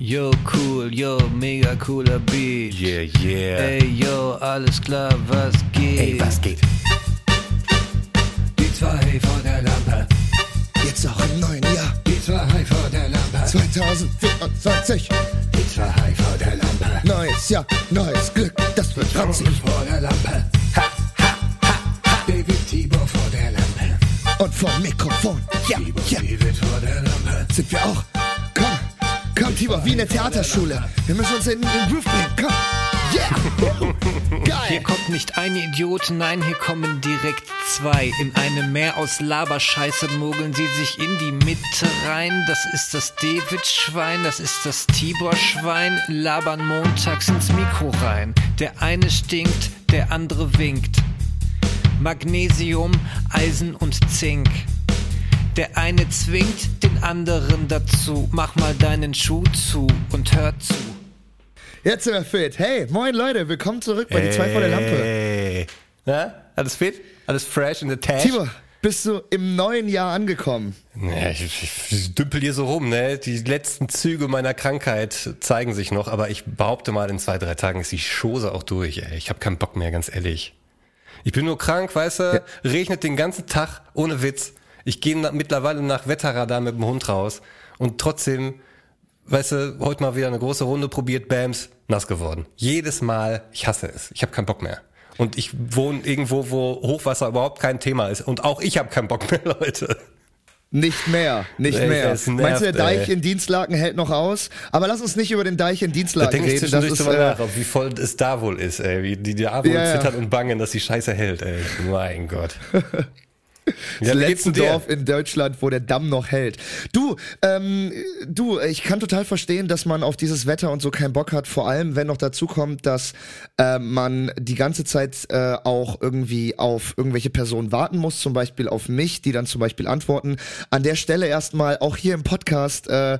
Yo, cool, yo, mega cooler Beat. Yeah, yeah. Ey, yo, alles klar, was geht? Ey, was geht? Die zwei vor der Lampe. Jetzt auch im neuen Jahr Die zwei vor der Lampe. 2024. Die zwei vor der Lampe. Neues Jahr, neues Glück, das wird ranzig. vor der Lampe. Ha, ha, ha, ha. David Tibor vor der Lampe. Und vom Mikrofon, ja, ja, David vor der Lampe. sind wir auch. Komm, Tibor, wie in der Theaterschule. Wir müssen uns in den Groove bringen, komm. Yeah, Hier geil. kommt nicht ein Idiot, nein, hier kommen direkt zwei. In einem Meer aus Laberscheiße mogeln sie sich in die Mitte rein. Das ist das David-Schwein, das ist das Tibor-Schwein. Labern montags ins Mikro rein. Der eine stinkt, der andere winkt. Magnesium, Eisen und Zink. Der eine zwingt den anderen dazu. Mach mal deinen Schuh zu und hör zu. Jetzt sind wir fit. Hey, moin Leute, willkommen zurück bei die zwei vor der Lampe. Hey. Na, alles fit? Alles fresh in the Tash? Tibor, bist du im neuen Jahr angekommen? Ja, ich, ich, ich dümpel hier so rum, ne? Die letzten Züge meiner Krankheit zeigen sich noch, aber ich behaupte mal, in zwei, drei Tagen ist die Chose auch durch, ey. Ich habe keinen Bock mehr, ganz ehrlich. Ich bin nur krank, weißt du, regnet den ganzen Tag, ohne Witz. Ich gehe na, mittlerweile nach Wetterradar mit dem Hund raus und trotzdem, weißt du, heute mal wieder eine große Runde probiert, Bams, nass geworden. Jedes Mal, ich hasse es. Ich habe keinen Bock mehr. Und ich wohne irgendwo, wo Hochwasser überhaupt kein Thema ist. Und auch ich habe keinen Bock mehr, Leute. Nicht mehr, nicht Ey, mehr. das nervt, Meinst du, der Deich ey. in Dienstlaken hält noch aus? Aber lass uns nicht über den Deich in Da Dienstlaken denke ich reden. zwischendurch ist, drüber äh, nach, wie voll es da wohl ist, ey. Wie die da wohl Ja, ja. zittern und bangen, dass die Scheiße hält, ey. Mein Gott. das ja, letzte? Dorf in Deutschland, wo der Damm noch hält. Du, ähm, du, ich kann total verstehen, dass man auf dieses Wetter und so keinen Bock hat. Vor allem, wenn noch dazu kommt, dass äh, man die ganze Zeit äh, auch irgendwie auf irgendwelche Personen warten muss, zum Beispiel auf mich, die dann zum Beispiel antworten. An der Stelle erstmal auch hier im Podcast. Äh, äh,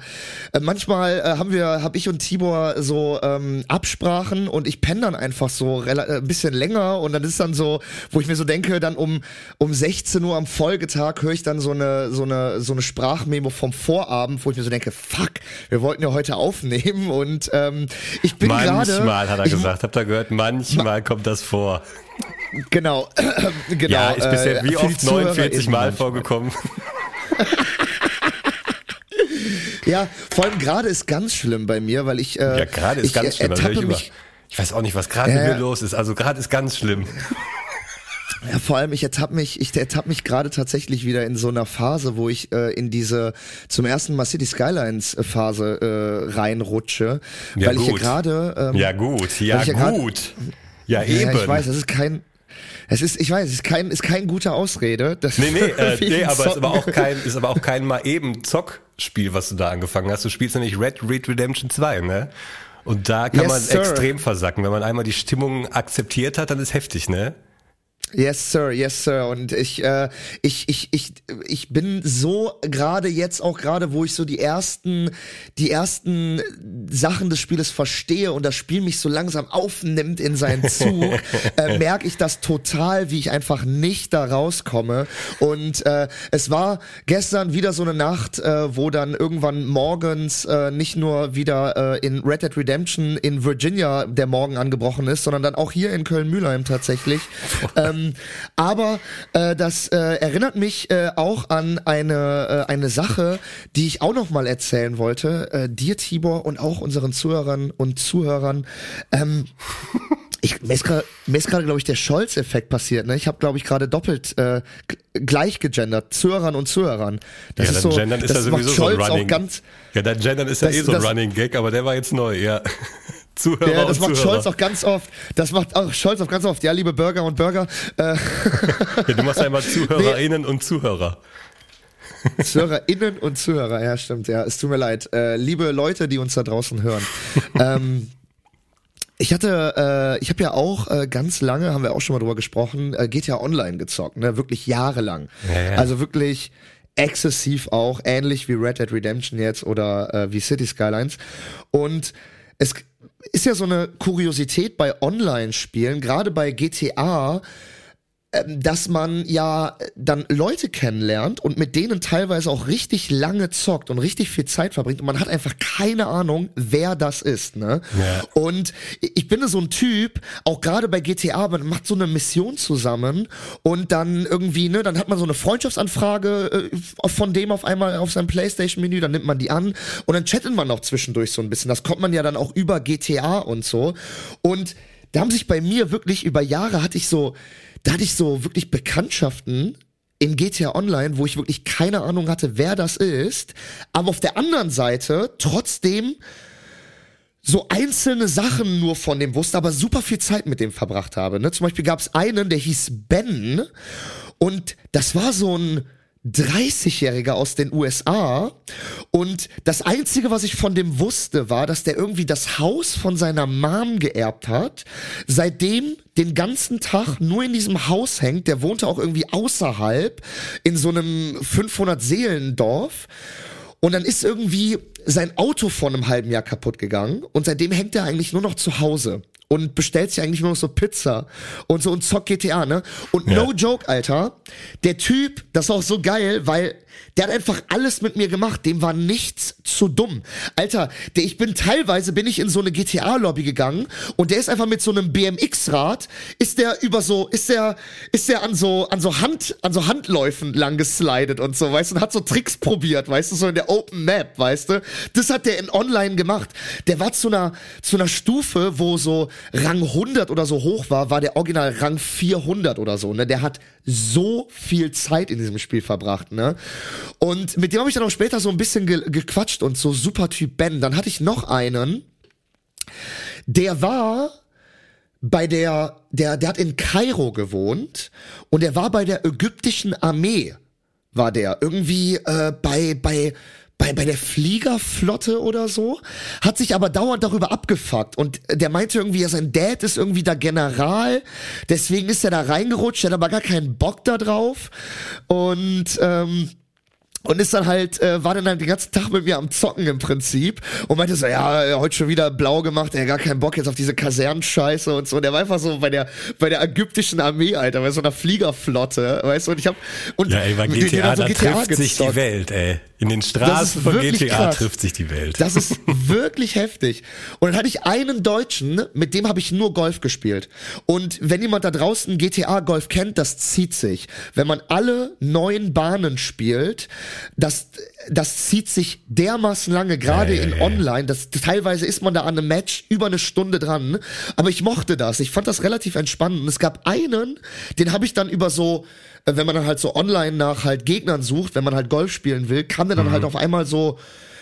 manchmal äh, haben wir, habe ich und Tibor so ähm, Absprachen und ich penne dann einfach so rela- äh, ein bisschen länger und dann ist dann so, wo ich mir so denke, dann um um 16 Uhr am Folgetag höre ich dann so eine so eine so eine Sprachmemo vom Vorabend, wo ich mir so denke, fuck, wir wollten ja heute aufnehmen und ähm, ich bin gerade Manchmal, hat er ich- gesagt. Habt ihr gehört? Manchmal kommt das vor. Genau, genau. Ja, ist bisher äh, wie oft 49 ZuhörerInnen Mal vorgekommen. Ja, vor allem gerade ist ganz schlimm bei mir, weil ich äh, Ja, gerade ist ich, ganz schlimm. Äh, Also ich, ertappe über, mich, ich weiß auch nicht, was gerade Ja, mit mir los ist. Also gerade ist ganz schlimm. Ja, vor allem, ich ertappe mich, ich ertappe mich gerade tatsächlich wieder in so einer Phase, wo ich äh, in diese zum ersten Mal City Skylines äh, Phase äh, reinrutsche, Ja, weil ich ja gut. gerade ähm, Ja gut, ja, ich ja gut. Ja, ja, eben. ich weiß, das ist kein es ist, ich weiß, es ist kein, ist kein guter Ausrede. Das Nee, nee, äh, nee aber es ist aber auch kein, ist aber auch kein mal eben Zockspiel, was du da angefangen hast. Du spielst nämlich Red Red Redemption 2, ne? Und da kann Yes, man sir. extrem versacken. Wenn man einmal die Stimmung akzeptiert hat, dann ist heftig, ne? Yes, sir, yes, sir. Und ich, äh, ich, ich, ich, ich bin so gerade jetzt auch gerade, wo ich so die ersten, die ersten Sachen des Spieles verstehe und das Spiel mich so langsam aufnimmt in seinen Zug, äh, merke ich das total, wie ich einfach nicht da rauskomme. Und äh, es war gestern wieder so eine Nacht, äh, wo dann irgendwann morgens äh, nicht nur wieder äh, in Red Dead Redemption in Virginia der Morgen angebrochen ist, sondern dann auch hier in Köln-Mühlheim tatsächlich. ähm, aber äh, das äh, erinnert mich äh, auch an eine äh, eine Sache, die ich auch noch mal erzählen wollte, äh, dir Tibor und auch unseren Zuhörern und Zuhörern. Ähm, ich, mir ist gerade, glaube ich, der Scholz-Effekt passiert. Ne? Ich habe, glaube ich, gerade doppelt äh, gleich gegendert, Zuhörern und Zuhörern. Das ja, ist so, Gendern ist das ja sowieso so ein Scholz Running. auch ganz. ja, dann Gendern ist ja Das- eh so ein das- Running Gag, aber der war jetzt neu, ja. Zuhörer Ja, das und macht Zuhörer. Scholz auch ganz oft. Das macht auch Scholz auch ganz oft. Ja, liebe Bürger und Bürger, äh, Ja, du machst ja immer ZuhörerInnen und Zuhörer. ZuhörerInnen und Zuhörer, ja, stimmt, ja, es tut mir leid. Äh, liebe Leute, die uns da draußen hören. ähm, ich hatte, äh, ich habe ja auch äh, ganz lange, haben wir auch schon mal drüber gesprochen, äh, GTA Online gezockt, ne, wirklich jahrelang. Ja, ja. Also wirklich exzessiv auch, ähnlich wie Red Dead Redemption jetzt oder äh, wie City Skylines. Und es ist ja so eine Kuriosität bei Online-Spielen, gerade bei GTA, dass man ja dann Leute kennenlernt und mit denen teilweise auch richtig lange zockt und richtig viel Zeit verbringt und man hat einfach keine Ahnung, wer das ist, ne? Ja. Und ich bin so ein Typ, auch gerade bei GTA, man macht so eine Mission zusammen und dann irgendwie, ne, dann hat man so eine Freundschaftsanfrage äh, von dem auf einmal auf seinem Playstation-Menü, dann nimmt man die an und dann chattet man auch zwischendurch so ein bisschen. Das kommt man ja dann auch über GTA und so. Und da haben sich bei mir wirklich über Jahre hatte ich so, da hatte ich so wirklich Bekanntschaften in GTA Online, wo ich wirklich keine Ahnung hatte, wer das ist, aber auf der anderen Seite trotzdem so einzelne Sachen nur von dem wusste, aber super viel Zeit mit dem verbracht habe. Ne? Zum Beispiel gab es einen, der hieß Ben und das war so ein 30-Jähriger aus den USA und das einzige, was ich von dem wusste, war, dass der irgendwie das Haus von seiner Mom geerbt hat, seitdem den ganzen Tag nur in diesem Haus hängt, der wohnte auch irgendwie außerhalb in so einem 500 Seelendorf und dann ist irgendwie sein Auto vor einem halben Jahr kaputt gegangen und seitdem hängt er eigentlich nur noch zu Hause und bestellt sich eigentlich nur noch so Pizza und so und zockt GTA, ne? Und Ja. no joke, Alter, der Typ, das ist auch so geil, weil der hat einfach alles mit mir gemacht, dem war nichts zu dumm. Alter, der, ich bin teilweise bin ich in so eine GTA-Lobby gegangen und der ist einfach mit so einem BMX-Rad, ist der über so, ist der, ist der an so, an so Hand, an so Handläufen lang geslidet und so, weißt du, und hat so Tricks probiert, weißt du, so in der Open Map, weißt du. Das hat der in Online gemacht. Der war zu einer, zu einer Stufe, wo so Rang 100 oder so hoch war, war der Original Rang 400 oder so, ne. Der hat so viel Zeit in diesem Spiel verbracht, ne. Und mit dem habe ich dann auch später so ein bisschen ge gequatscht und so super Typ Ben. Dann hatte ich noch einen, der war bei der, der, der hat in Kairo gewohnt und der war bei der ägyptischen Armee, war der irgendwie äh, bei, bei, bei, bei der Fliegerflotte oder so, hat sich aber dauernd darüber abgefuckt. Und der meinte irgendwie, ja, sein Dad ist irgendwie der General, deswegen ist er da reingerutscht, der hat aber gar keinen Bock da drauf. Und ähm, und ist dann halt, äh, war dann halt den ganzen Tag mit mir am Zocken im Prinzip und meinte so, ja, äh, heute schon wieder blau gemacht, er gar keinen Bock jetzt auf diese Kasernenscheiße und so. Und der war einfach so bei der, bei der ägyptischen Armee, Alter, bei so einer Fliegerflotte, weißt du, und ich hab, und Ja, ey, bei GTA, so da trifft sich die gezockt. Welt, ey. In den Straßen von GTA krass. trifft sich die Welt. Das ist wirklich heftig. Und dann hatte ich einen Deutschen, mit dem habe ich nur Golf gespielt. Und wenn jemand da draußen GTA Golf kennt, das zieht sich. Wenn man alle neuen Bahnen spielt, das, das zieht sich dermaßen lange, gerade ja, in. Online. Das, teilweise ist man da an einem Match über eine Stunde dran. Aber ich mochte das. Ich fand das relativ entspannend. Und es gab einen, den habe ich dann über so, äh, wenn man dann halt so online nach halt Gegnern sucht, wenn man halt Golf spielen will, kam der dann halt auf einmal so,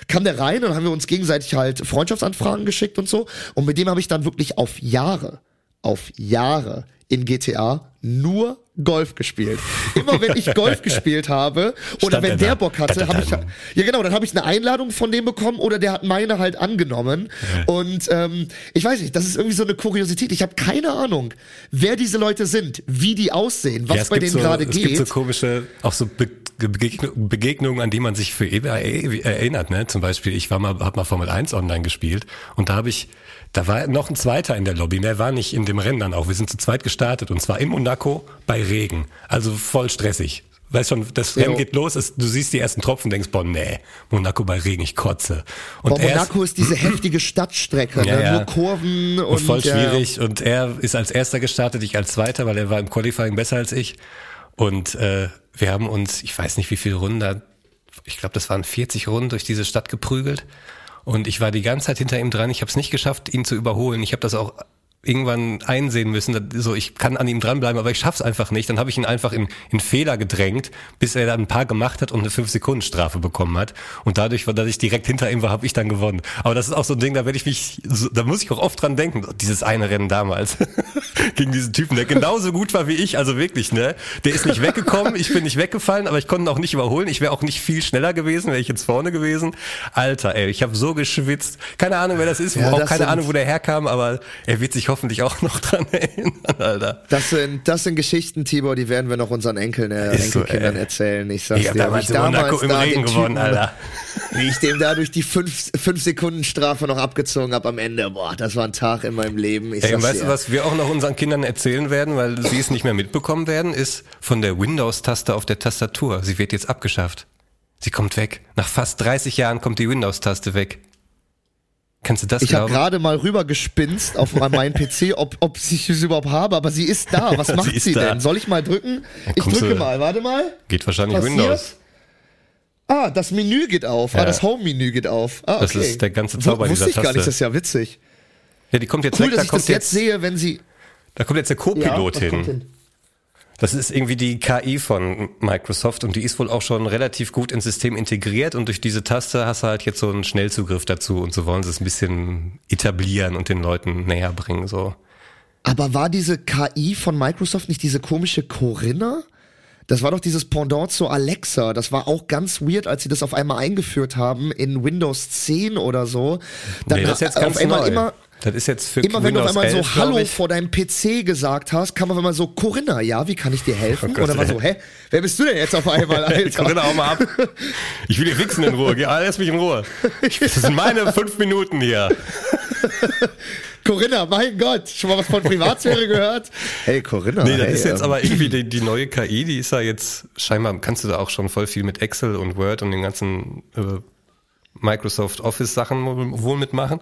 kam der rein und haben wir uns gegenseitig halt Freundschaftsanfragen geschickt und so. Und mit dem habe ich dann wirklich auf Jahre, auf Jahre in GTA nur Golf gespielt. Immer wenn ich Golf gespielt habe oder Stand wenn er der da. Bock hatte, habe ich ja genau, dann habe ich eine Einladung von dem bekommen oder der hat meine halt angenommen. Und ähm, ich weiß nicht, das ist irgendwie so eine Kuriosität. Ich habe keine Ahnung, wer diese Leute sind, wie die aussehen, was Ja, es bei denen so, gerade es geht. gibt so komische, auch so Be Begegnung, Begegnungen, an die man sich für ewig erinnert. Ne? Zum Beispiel, ich war mal, hab mal Formel 1 online gespielt und da habe ich, da war noch ein zweiter in der Lobby. Der war nicht in dem Rennen dann auch. Wir sind zu zweit gestartet und zwar in Monaco bei Regen. Also voll stressig. Weißt schon, das Rennen Jo. geht los, es, du siehst die ersten Tropfen, denkst, boah, nee, Monaco bei Regen, ich kotze. Und Boah, er ist- Monaco ist diese heftige Stadtstrecke, Ja, ne? ja. nur Kurven und, und voll ja. schwierig. Und er ist als erster gestartet, ich als zweiter, weil er war im Qualifying besser als ich. Und äh, wir haben uns, ich weiß nicht wie viele Runden, da, ich glaube, das waren 40 Runden durch diese Stadt geprügelt. Und ich war die ganze Zeit hinter ihm dran. Ich habe es nicht geschafft, ihn zu überholen. Ich habe das auch irgendwann einsehen müssen, so ich kann an ihm dranbleiben, aber ich schaff's einfach nicht. Dann habe ich ihn einfach in, in Fehler gedrängt, bis er dann ein paar gemacht hat und eine 5-Sekunden-Strafe bekommen hat. Und dadurch, dass ich direkt hinter ihm war, habe ich dann gewonnen. Aber das ist auch so ein Ding, da werde ich mich, da muss ich auch oft dran denken. Dieses eine Rennen damals gegen diesen Typen, der genauso gut war wie ich, also wirklich, ne? Der ist nicht weggekommen, ich bin nicht weggefallen, aber ich konnte ihn auch nicht überholen. Ich wäre auch nicht viel schneller gewesen, wäre ich jetzt vorne gewesen. Alter, ey, ich habe so geschwitzt. Keine Ahnung, wer das ist, Ja, auch das keine Ahnung, wo der herkam, aber er wird sich hoffentlich auch noch dran erinnern, Alter. Das sind, das sind Geschichten, Tibor, die werden wir noch unseren Enkeln, äh, so, Enkelkindern ey. erzählen. Ich sag's Ich dir. damals in Monaco im da Regen gewonnen, Alter. Wie ich dem dadurch die 5 Sekunden Strafe noch abgezogen habe am Ende. Boah, das war ein Tag in meinem Leben. Ich Ey, und weißt du, was wir auch noch unseren Kindern erzählen werden, weil sie es nicht mehr mitbekommen werden, ist von der Windows-Taste auf der Tastatur. Sie wird jetzt abgeschafft. Sie kommt weg. Nach fast 30 Jahren kommt die Windows-Taste weg. Kannst du das Ich habe gerade mal rübergespinst auf meinen PC, ob, ob ich es überhaupt habe, aber sie ist da. Was macht sie da. denn? Soll ich mal drücken? Ich drücke mal, warte mal. Geht wahrscheinlich Passiert? Windows. Ah, das Menü geht auf. Ah, Ja. das Home-Menü geht auf. Ah, okay. Das ist der ganze Zauber Wusste dieser ich gar Taste. nicht, das ist ja witzig. Ja, die kommt jetzt Cool, weg. dass Da ich kommt das jetzt jetzt, sehe, wenn sie. da kommt jetzt der Ja, Co-Pilot was hin. hin? Das ist irgendwie die KI von Microsoft und die ist wohl auch schon relativ gut ins System integriert und durch diese Taste hast du halt jetzt so einen Schnellzugriff dazu und so wollen sie es ein bisschen etablieren und den Leuten näher bringen, so. Aber war diese KI von Microsoft nicht diese komische Corinna? Das war doch dieses Pendant zu Alexa. Das war auch ganz weird, als sie das auf einmal eingeführt haben in Windows 10 oder so. Dann nee, das ist jetzt auf ganz einmal neu. immer das ist jetzt für Immer wenn du auf einmal 11, so Hallo vor deinem PC gesagt hast, kam auf einmal so Corinna, ja, wie kann ich dir helfen? Oh Gott, Oder war so, hä, wer bist du denn jetzt auf einmal? Alter? Corinna, hau mal ab. Ich will hier wichsen in Ruhe. Geh, lass mich in Ruhe. Das sind meine fünf Minuten hier. Corinna, mein Gott, schon mal was von Privatsphäre gehört? Hey, Corinna. Nee, das hey, ist jetzt ähm, aber irgendwie die, die neue KI, die ist ja jetzt, scheinbar kannst du da auch schon voll viel mit Excel und Word und den ganzen äh, Microsoft Office Sachen wohl mitmachen.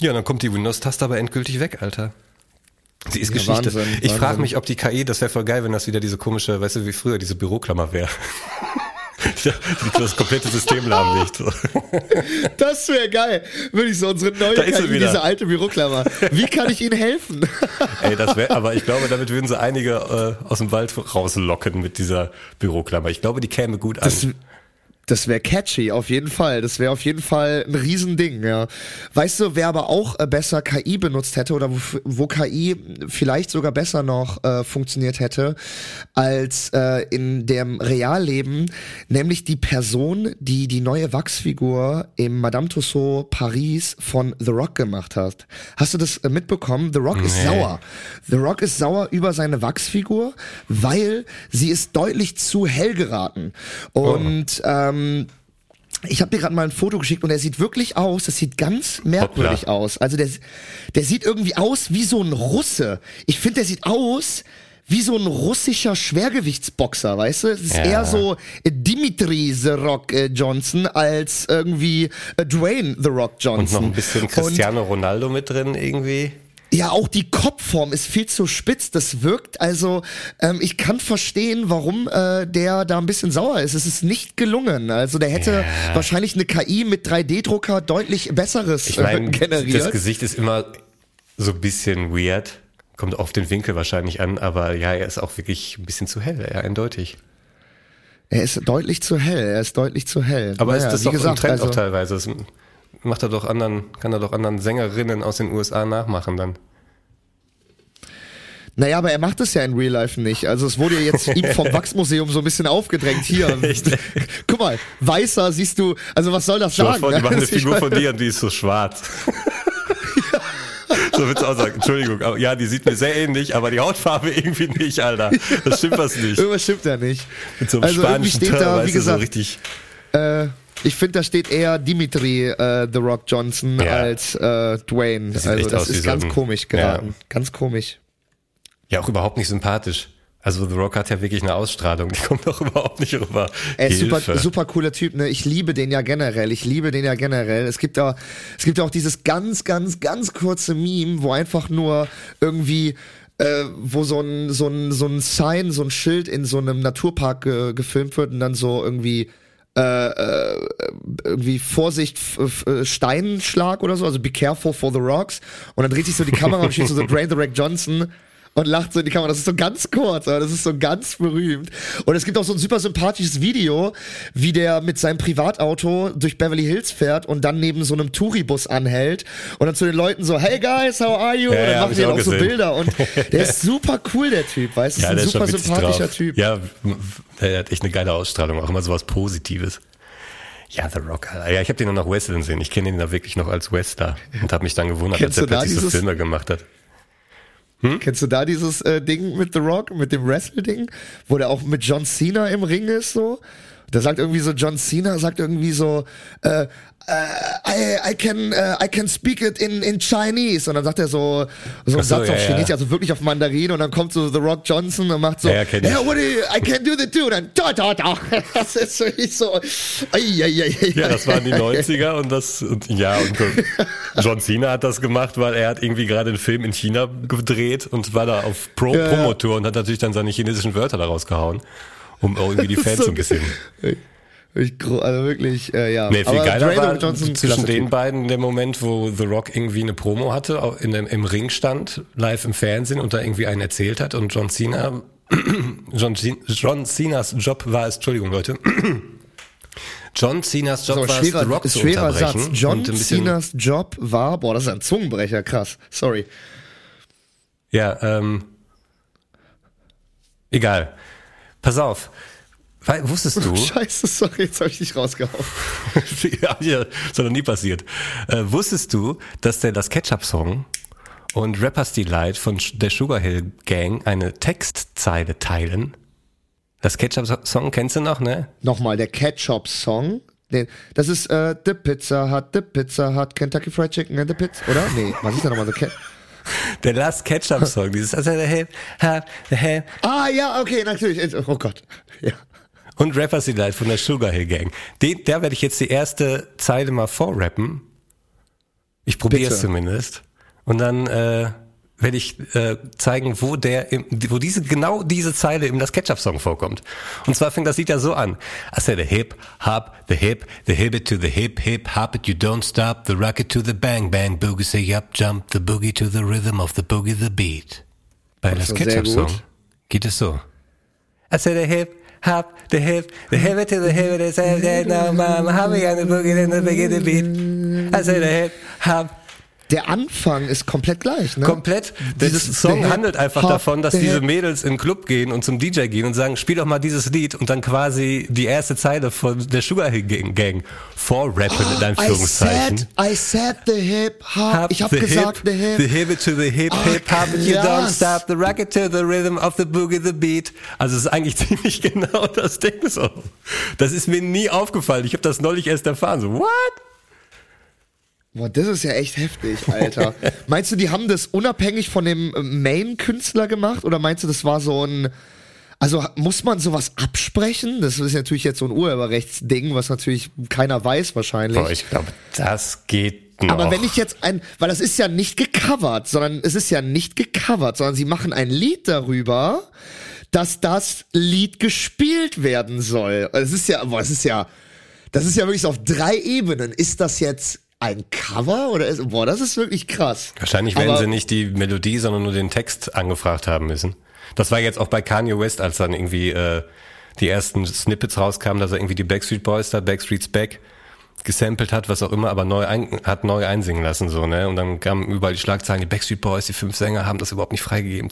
Ja, dann kommt die Windows-Taste aber endgültig weg, Alter. Sie ist Ja, Geschichte. Wahnsinn, ich frage mich, ob die KI, das wäre voll geil, wenn das wieder diese komische, weißt du, wie früher, diese Büroklammer wäre. das komplette System lahmlegt. Das wäre geil. Würde ich so unsere neue KI, wieder. diese alte Büroklammer. Wie kann ich Ihnen helfen? Ey, das wäre, aber ich glaube, damit würden sie einige äh, aus dem Wald rauslocken mit dieser Büroklammer. Ich glaube, die käme gut an. Das, das wäre catchy, auf jeden Fall. Das wäre auf jeden Fall ein Riesending, ja. Weißt du, wer aber auch äh, besser KI benutzt hätte oder wo, wo KI vielleicht sogar besser noch äh, funktioniert hätte als äh, in dem Realleben, nämlich die Person, die die neue Wachsfigur im Madame Tussauds Paris von The Rock gemacht hat. Hast du das äh, mitbekommen? The Rock ist Nee. sauer. The Rock ist sauer über seine Wachsfigur, weil sie ist deutlich zu hell geraten. Und ähm, ich habe dir gerade mal ein Foto geschickt und er sieht wirklich aus, das sieht ganz merkwürdig Hoppla. aus. Also der, der sieht irgendwie aus wie so ein Russe. Ich finde, der sieht aus wie so ein russischer Schwergewichtsboxer, weißt du? Es ist Ja. eher so äh, Dimitri The Rock äh, Johnson als irgendwie äh, Dwayne The Rock Und Johnson. noch ein bisschen Und- Cristiano Ronaldo mit drin irgendwie. Ja, auch die Kopfform ist viel zu spitz. Das wirkt also, ähm, ich kann verstehen, warum äh, der da ein bisschen sauer ist. Es ist nicht gelungen. Also der hätte Ja. wahrscheinlich eine KI mit 3D-Drucker deutlich besseres Ich äh, meine, das generiert. Gesicht ist immer so ein bisschen weird. Kommt auf den Winkel wahrscheinlich an, aber ja, er ist auch wirklich ein bisschen zu hell, ja, eindeutig. Er ist deutlich zu hell. Er ist deutlich zu hell. Aber Naja, ist das wie doch gesagt, im Trend also, auch teilweise. Das macht er doch anderen, kann er doch anderen Sängerinnen aus den USA nachmachen dann. Naja, aber er macht es ja in Real Life nicht. Also es wurde ja jetzt ihm vom Wachsmuseum so ein bisschen aufgedrängt. Hier, Echt? guck mal, weißer siehst du, also was soll das sagen? vor, die machen eine Also Figur von dir und die ist so schwarz. So würdest du auch sagen, Entschuldigung, aber ja, die sieht mir sehr ähnlich, aber die Hautfarbe irgendwie nicht, Alter. Das stimmt was nicht. Irgendwas stimmt da nicht. Mit so einem also irgendwie spanischen steht Turm, da, wie du, so gesagt, richtig. Äh, ich finde, da steht eher Dimitri äh, The Rock Johnson Ja. als äh, Dwayne. Das also das ist ganz komisch geraten. Ja. Ganz komisch. Ja, auch überhaupt nicht sympathisch. Also The Rock hat ja wirklich eine Ausstrahlung, die kommt doch überhaupt nicht rüber. Er ist super, super cooler Typ, ne? Ich liebe den ja generell. Ich liebe den ja generell. Es gibt da, es gibt ja auch dieses ganz, ganz, ganz kurze Meme, wo einfach nur irgendwie äh, wo so ein, so ein, so ein Sign, so ein Schild in so einem Naturpark ge gefilmt wird und dann so irgendwie äh, äh, irgendwie Vorsicht, äh, Steinschlag oder so, also be careful for the rocks. Und dann dreht sich so die Kamera und steht so, so Dwayne The Rock Johnson und lacht so in die Kamera. Das ist so ganz kurz, aber das ist so ganz berühmt. Und es gibt auch so ein super sympathisches Video, wie der mit seinem Privatauto durch Beverly Hills fährt und dann neben so einem Touribus anhält und dann zu den Leuten so, hey guys, how are you? Ja, und dann ja, machen die auch auch so gesehen. Bilder und der ist super cool, der Typ, weißt du? ja, ist der ein ist super witzig sympathischer drauf. Typ. Ja, der hat echt eine geile Ausstrahlung, auch immer sowas Positives. Ja, The Rock, Alter. Ja, ich habe den dann noch wresteln sehen. Ich kenne ihn da wirklich noch als Wrestler und habe mich dann gewundert, Kennst als er plötzlich so Filme gemacht hat. Kennst du da dieses äh, Ding mit The Rock, mit dem Wrestle-Ding, wo der auch mit John Cena im Ring ist so? Da sagt irgendwie so John Cena, sagt irgendwie so, äh, I, I can uh, I can speak it in in Chinese und dann sagt er so so einen so, Satz ja, auf ja. Chinesisch, also wirklich auf Mandarin und dann kommt so The Rock Johnson und macht so Ja, ja, ich. do you, I can do the two und dann da da da das ist wirklich so ai, ai, ai, Ja, das waren die 90er und das, und, ja, und John Cena hat das gemacht, weil er hat irgendwie gerade einen Film in China gedreht und war da auf Pro Ja, ja. Promotour und hat natürlich dann seine chinesischen Wörter daraus gehauen, um irgendwie die Fans So- ein bisschen. Ich also wirklich äh, ja Nee, viel Aber geiler Dwayne war Johnson, zwischen den Typ. beiden der Moment, wo The Rock irgendwie eine Promo hatte, in dem, im Ring stand, live im Fernsehen und da irgendwie einen erzählt hat und John Cena, John, John Cenas Job war es, Entschuldigung Leute, John Cenas Job so, war es, The Rock ist zu schwerer Satz John Cenas Job war boah das ist ein Zungenbrecher krass sorry Ja, ähm, egal. Pass auf. Weil, wusstest du, Scheiße sorry jetzt habe ich dich rausgehauen ja, ja, hat noch nie passiert. Äh, wusstest du, dass der das Ketchup-Song und Rappers Delight von der Sugar Hill Gang eine Textzeile teilen? Das Ketchup-Song kennst du noch, ne? Nochmal, der Ketchup-Song. Das ist äh, The Pizza Hut, The Pizza Hut, Kentucky Fried Chicken and the Pizza, oder? Nee, was ist da nochmal so Cat? Der Last Ketchup-Song, dieses also der Hop, the Hip Ah, ja, okay, natürlich. Oh Gott. Ja. und Rappers Delight von der Sugar Hill Gang. Den, da werde ich jetzt die erste Zeile mal vorrappen. Ich probiere es zumindest. Und dann äh, werde ich äh, zeigen, wo der, im, wo diese genau diese Zeile in das Ketchup-Song vorkommt. Und zwar fängt das Lied ja so an: I said the hip hop, the hip, the hip it to the hip hip hop it, you don't stop, the rocket to the bang bang boogie say up jump, the boogie to the rhythm of the boogie the beat. Bei das war sehr Ketchup-Song gut. geht es so. I said the hip hop, the hip, the hip it to the hip it, that now mama, humming on the boogie and the boogie the beat. I said the hip hop. Der Anfang ist komplett gleich, ne? Komplett. Der Dieses Song The handelt einfach Hip-Hop, davon, dass diese Mädels in den Club gehen und zum DJ gehen und sagen, spiel doch mal dieses Lied und dann quasi die erste Zeile von der Sugar Gang, Gang vorrappen in I Anführungszeichen. said, I said the hip hop. Ich habe the gesagt hip, the hip. The hip to the hip, hip hop it, you don't stop, the rocket to the rhythm of the boogie the beat. Also es ist eigentlich ziemlich genau das Ding so. Das ist mir nie aufgefallen. Ich habe das neulich erst erfahren. So, what? Boah, das ist ja echt heftig, Alter. meinst du, die haben das unabhängig von dem äh, Main-Künstler gemacht oder meinst du, das war so ein also muss man sowas absprechen? Das ist natürlich jetzt so ein Urheberrechtsding, was natürlich keiner weiß wahrscheinlich. Boah, ich glaube, das geht noch. Aber wenn ich jetzt ein, weil das ist ja nicht gecovert, sondern es ist ja nicht gecovert, sondern sie machen ein Lied darüber, dass das Lied gespielt werden soll. Es ist ja, boah, es ist ja, das ist ja wirklich so auf drei Ebenen. Ist das jetzt ein Cover oder ist, boah, das ist wirklich krass. Wahrscheinlich werden sie nicht die Melodie, sondern nur den Text angefragt haben müssen. Das war jetzt auch bei Kanye West, als dann irgendwie äh, die ersten Snippets rauskamen, dass er irgendwie die Backstreet Boys da, Backstreet's Back, gesampelt hat, was auch immer, aber neu ein, hat neu einsingen lassen, so, ne? Und dann kamen überall die Schlagzeilen, die Backstreet Boys, die fünf Sänger haben das überhaupt nicht freigegeben.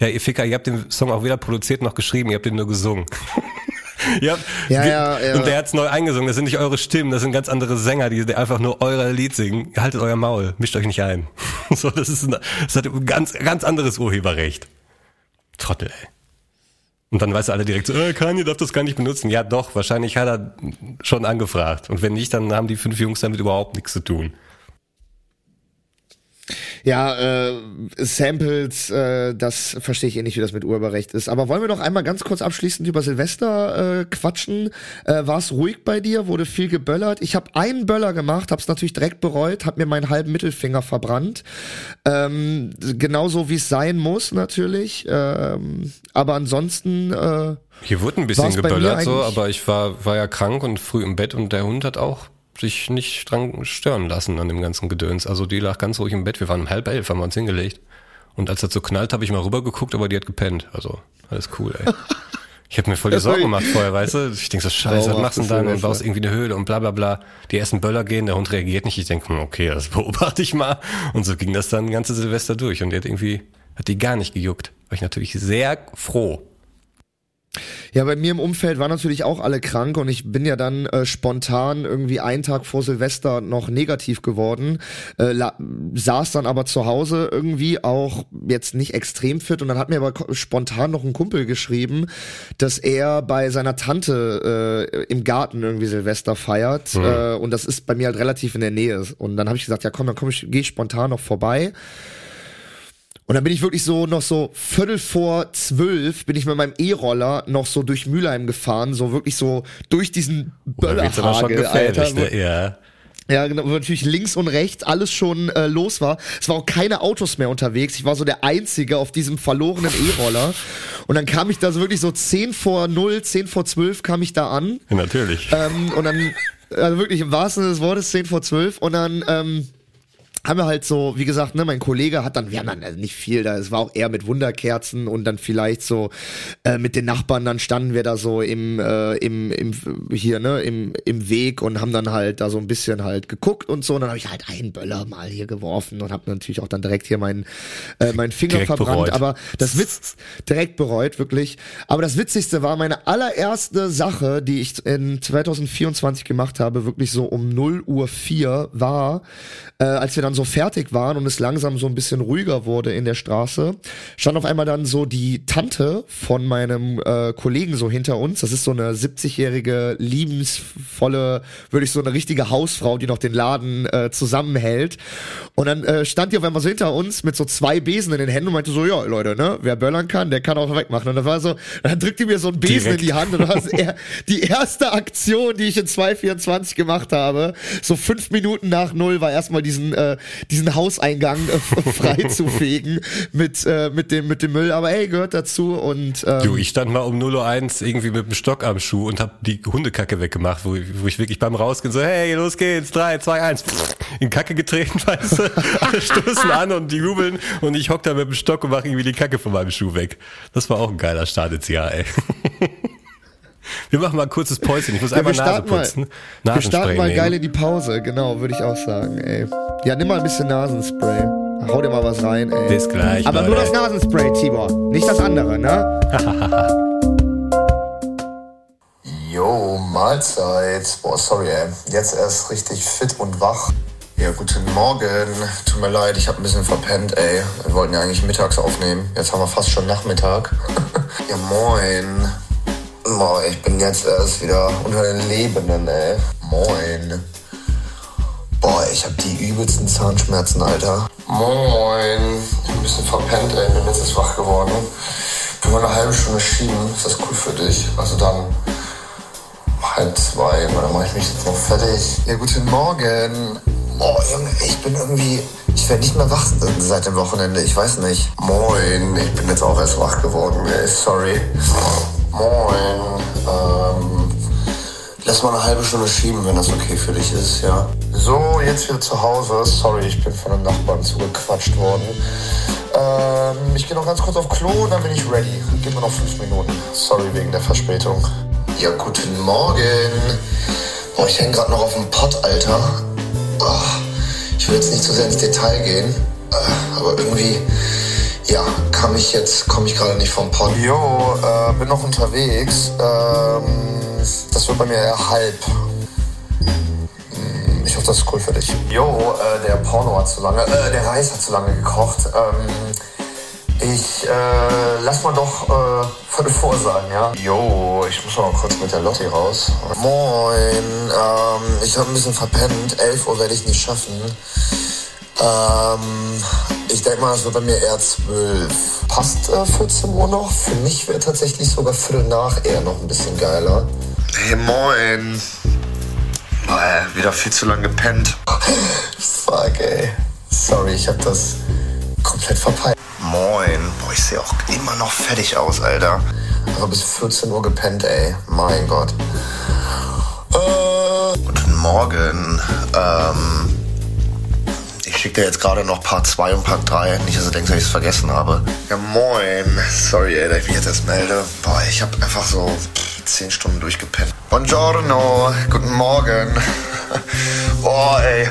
Ja, ihr Ficker, ihr habt den Song auch weder produziert noch geschrieben, ihr habt den nur gesungen. Ja, ja, ja. Und der hat's neu eingesungen, das sind nicht eure Stimmen, das sind ganz andere Sänger, die einfach nur euer Lied singen. Haltet euer Maul, mischt euch nicht ein. So, das ist ein, das hat ein ganz, ganz anderes Urheberrecht. Trottel, ey. Und dann weißt du alle direkt so, äh, Kanye darf das gar nicht benutzen. Ja doch, wahrscheinlich hat er schon angefragt. Und wenn nicht, dann haben die fünf Jungs damit überhaupt nichts zu tun. Ja, äh, Samples, äh, das verstehe ich eh nicht, wie das mit Urheberrecht ist. Aber wollen wir noch einmal ganz kurz abschließend über Silvester äh, quatschen? Äh, War es ruhig bei dir? Wurde viel geböllert? Ich habe einen Böller gemacht, habe es natürlich direkt bereut, habe mir meinen halben Mittelfinger verbrannt. Ähm, genauso wie es sein muss natürlich. Ähm, aber ansonsten äh, Hier wurde ein bisschen geböllert so, aber ich war, war ja krank und früh im Bett und der Hund hat auch sich nicht dran stören lassen an dem ganzen Gedöns. Also die lag ganz ruhig im Bett. Wir waren um halb elf, haben wir uns hingelegt. Und als das so knallt, habe ich mal rübergeguckt, aber die hat gepennt. Also alles cool, ey. Ich habe mir voll die Sorgen gemacht vorher, weißt du? Ich denk so, scheiße, was machst du denn dann? Und baust irgendwie eine Höhle und bla bla bla. Die ersten Böller gehen, der Hund reagiert nicht. Ich denk, hm, okay, das beobachte ich mal. Und so ging das dann ganze Silvester durch. Und die hat irgendwie, hat die gar nicht gejuckt. War ich natürlich sehr froh. Ja, bei mir im Umfeld waren natürlich auch alle krank und ich bin ja dann äh, spontan irgendwie einen Tag vor Silvester noch negativ geworden, äh, saß dann aber zu Hause irgendwie auch jetzt nicht extrem fit und dann hat mir aber spontan noch ein Kumpel geschrieben, dass er bei seiner Tante äh, im Garten irgendwie Silvester feiert mhm. äh, und das ist bei mir halt relativ in der Nähe und dann habe ich gesagt, ja komm, dann komm ich, gehe ich spontan noch vorbei. Und dann bin ich wirklich so noch so Viertel vor zwölf bin ich mit meinem E-Roller noch so durch Mülheim gefahren, so wirklich so durch diesen Böllerhagel, Alter. Ne? Ja. Ja, genau, wo natürlich links und rechts alles schon äh, los war. Es war auch keine Autos mehr unterwegs. Ich war so der Einzige auf diesem verlorenen E-Roller. Und dann kam ich da so wirklich so 10 vor 0, 10 vor 12 kam ich da an. Ja, natürlich. Ähm, und dann, also wirklich im wahrsten Sinne des Wortes 10 vor 12. Und dann, ähm, haben wir halt so, wie gesagt, ne, mein Kollege hat dann, wir haben dann also nicht viel, da es war auch eher mit Wunderkerzen und dann vielleicht so äh, mit den Nachbarn, dann standen wir da so im, äh, im, im hier, ne, im, im Weg und haben dann halt da so ein bisschen halt geguckt und so. Und dann habe ich halt einen Böller mal hier geworfen und habe natürlich auch dann direkt hier meinen äh, meinen Finger direkt verbrannt. Bereut. Aber das Witz direkt bereut, wirklich. Aber das Witzigste war meine allererste Sache, die ich in 2024 gemacht habe, wirklich so um 0 Uhr 4 war, äh, als wir dann so fertig waren und es langsam so ein bisschen ruhiger wurde in der Straße, stand auf einmal dann so die Tante von meinem äh, Kollegen so hinter uns. Das ist so eine 70-jährige, liebensvolle, würde ich so eine richtige Hausfrau, die noch den Laden äh, zusammenhält. Und dann äh, stand die auf einmal so hinter uns mit so zwei Besen in den Händen und meinte so, ja, Leute, ne, wer böllern kann, der kann auch wegmachen. Und dann war so, dann drückt die mir so einen Besen Direkt. in die Hand und das war die erste Aktion, die ich in 224 gemacht habe. So fünf Minuten nach null war erstmal diesen, äh, diesen Hauseingang äh, frei zu fegen mit, äh, mit, dem, mit dem Müll. Aber hey, gehört dazu und, ähm, Du, ich stand mal um 0.01 Uhr irgendwie mit dem Stock am Schuh und hab die Hundekacke weggemacht, wo, wo ich wirklich beim Rausgehen so, hey, los geht's, drei, zwei, eins, in Kacke getreten, weißt du? Alle stoßen an und die jubeln und ich hock da mit dem Stock und mache irgendwie die Kacke von meinem Schuh weg. Das war auch ein geiler Start ins Jahr, ey. Wir machen mal ein kurzes Päuschen. Ich muss ja, einmal Nase putzen. Mal, wir starten mal nehmen. geil in die Pause, genau, würde ich auch sagen, ey. Ja, nimm mal ein bisschen Nasenspray. Hau dir mal was rein, ey. Bis gleich. Aber Leute. nur das Nasenspray, Tibor. Nicht das andere, ne? Yo, Mahlzeit. Boah, sorry, ey. Jetzt erst richtig fit und wach. Ja, guten Morgen. Tut mir leid, ich habe ein bisschen verpennt, ey. Wir wollten ja eigentlich mittags aufnehmen. Jetzt haben wir fast schon Nachmittag. ja, moin. Moin, ich bin jetzt erst wieder unter den Lebenden, ey. Moin. Boah, ich hab die übelsten Zahnschmerzen, Alter. Moin. Ich bin ein bisschen verpennt, ey. Bin jetzt wach geworden. Können wir eine halbe Stunde schieben? Ist das cool für dich? Also dann halb zwei, dann mache ich mich jetzt noch fertig. Ja, guten Morgen. Oh, Junge, ich bin irgendwie. Ich werde nicht mehr wach seit dem Wochenende. Ich weiß nicht. Moin, ich bin jetzt auch erst wach geworden. Ey. Sorry. Moin. Ähm, lass mal eine halbe Stunde schieben, wenn das okay für dich ist, ja. So, jetzt wieder zu Hause. Sorry, ich bin von einem Nachbarn zugequatscht worden. Ähm, ich gehe noch ganz kurz auf Klo und dann bin ich ready. Gib mir noch fünf Minuten. Sorry wegen der Verspätung. Ja, guten Morgen. Boah, ich hänge gerade noch auf dem Pott, Alter. Oh, ich will jetzt nicht zu sehr ins Detail gehen, äh, aber irgendwie, ja, kam ich jetzt, komme ich gerade nicht vom Pott. Jo, äh, bin noch unterwegs. Ähm, das wird bei mir eher halb. Hm, ich hoffe, das ist cool für dich. Jo, äh, der Porno hat zu lange, äh, der Reis hat zu lange gekocht. Ähm, ich äh, lass mal doch äh, Viertel vor sein, ja? Jo, ich muss mal kurz mit der Lotti raus. Moin, ähm, ich habe ein bisschen verpennt. 11 Uhr werde ich nicht schaffen. Ähm, ich denke mal, das wird bei mir eher 12. Passt äh, 14 Uhr noch? Für mich wäre tatsächlich sogar Viertel nach eher noch ein bisschen geiler. Hey, moin. Oh, wieder viel zu lange gepennt. Fuck, ey. Sorry, ich habe das komplett verpeilt. Moin. Boah, ich sehe auch immer noch fertig aus, Alter. Aber bis 14 Uhr gepennt, ey. Mein Gott. Äh, guten Morgen. Ähm, ich schicke dir jetzt gerade noch Part 2 und Part 3. Nicht, dass du denkst, dass ich es vergessen habe. Ja, moin. Sorry, ey, dass ich mich jetzt erst melde. Boah, ich habe einfach so 10 Stunden durchgepennt. Buongiorno. Guten Morgen. Boah, ey.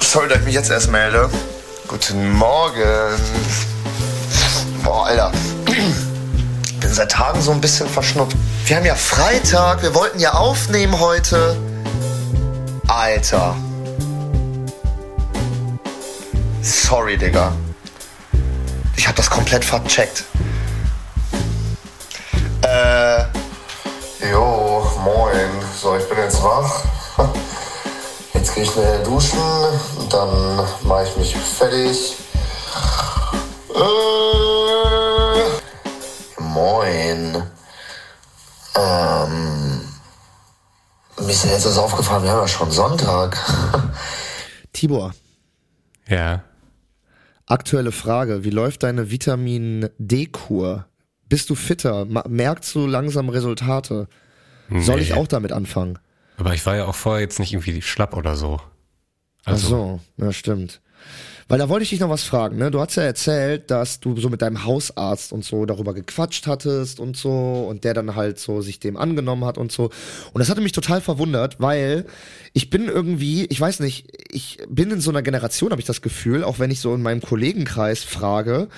Sorry, dass ich mich jetzt erst melde. Guten Morgen. Boah, Alter. Ich bin seit Tagen so ein bisschen verschnupft. Wir haben ja Freitag, wir wollten ja aufnehmen heute. Alter. Sorry, Digga. Ich hab das komplett vercheckt. Äh. Jo, moin. So, ich bin jetzt wach. Jetzt gehe ich schnell duschen und dann mache ich mich fertig. Äh, moin. Ähm, mir ist ja jetzt was aufgefallen, wir haben ja schon Sonntag. Tibor, Ja. aktuelle Frage. Wie läuft deine Vitamin D-Kur? Bist du fitter? Merkst du langsam Resultate? Soll ich Nee. auch damit anfangen? Aber ich war ja auch vorher jetzt nicht irgendwie schlapp oder so. Ach Also, so, ja, stimmt. Weil da wollte ich dich noch was fragen, ne? Du hast ja erzählt, dass du so mit deinem Hausarzt und so darüber gequatscht hattest und so und der dann halt so sich dem angenommen hat und so. Und das hatte mich total verwundert, weil ich bin irgendwie, ich weiß nicht, ich bin in so einer Generation, habe ich das Gefühl, auch wenn ich so in meinem Kollegenkreis frage,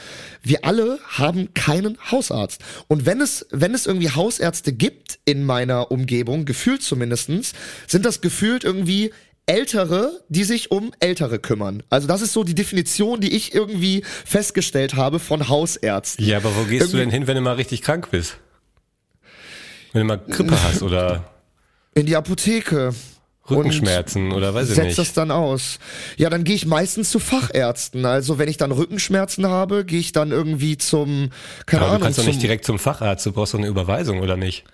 wir alle haben keinen Hausarzt. Und wenn es, wenn es irgendwie Hausärzte gibt in meiner Umgebung, gefühlt zumindestens, sind das gefühlt irgendwie Ältere, die sich um Ältere kümmern. Also das ist so die Definition, die ich irgendwie festgestellt habe von Hausärzten. ja, aber wo gehst du Irgendwie- denn hin, wenn du mal richtig krank bist? Wenn du mal Grippe hast oder In die Apotheke. Rückenschmerzen oder weiß ich Setz nicht. das dann aus. Ja, dann gehe ich meistens zu Fachärzten. Also wenn ich dann Rückenschmerzen habe, gehe ich dann irgendwie zum, keine aber Ahnung, du kannst doch nicht direkt zum Facharzt, du brauchst doch eine Überweisung, oder nicht?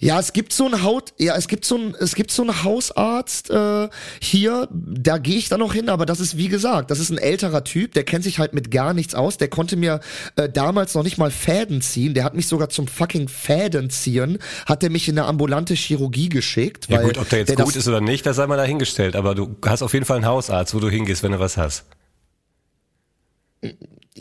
Ja, es gibt so ein Haut, ja, es gibt so ein, es gibt so einen Hausarzt äh, hier, da gehe ich dann noch hin, aber das ist wie gesagt, das ist ein älterer Typ, der kennt sich halt mit gar nichts aus, der konnte mir äh, damals noch nicht mal Fäden ziehen, der hat mich sogar zum fucking Fäden ziehen, hat er mich in eine ambulante Chirurgie geschickt, Ja weil gut, ob der jetzt der gut das, ist oder nicht, das sei mal dahingestellt. Aber du hast auf jeden Fall einen Hausarzt, wo du hingehst, wenn du was hast.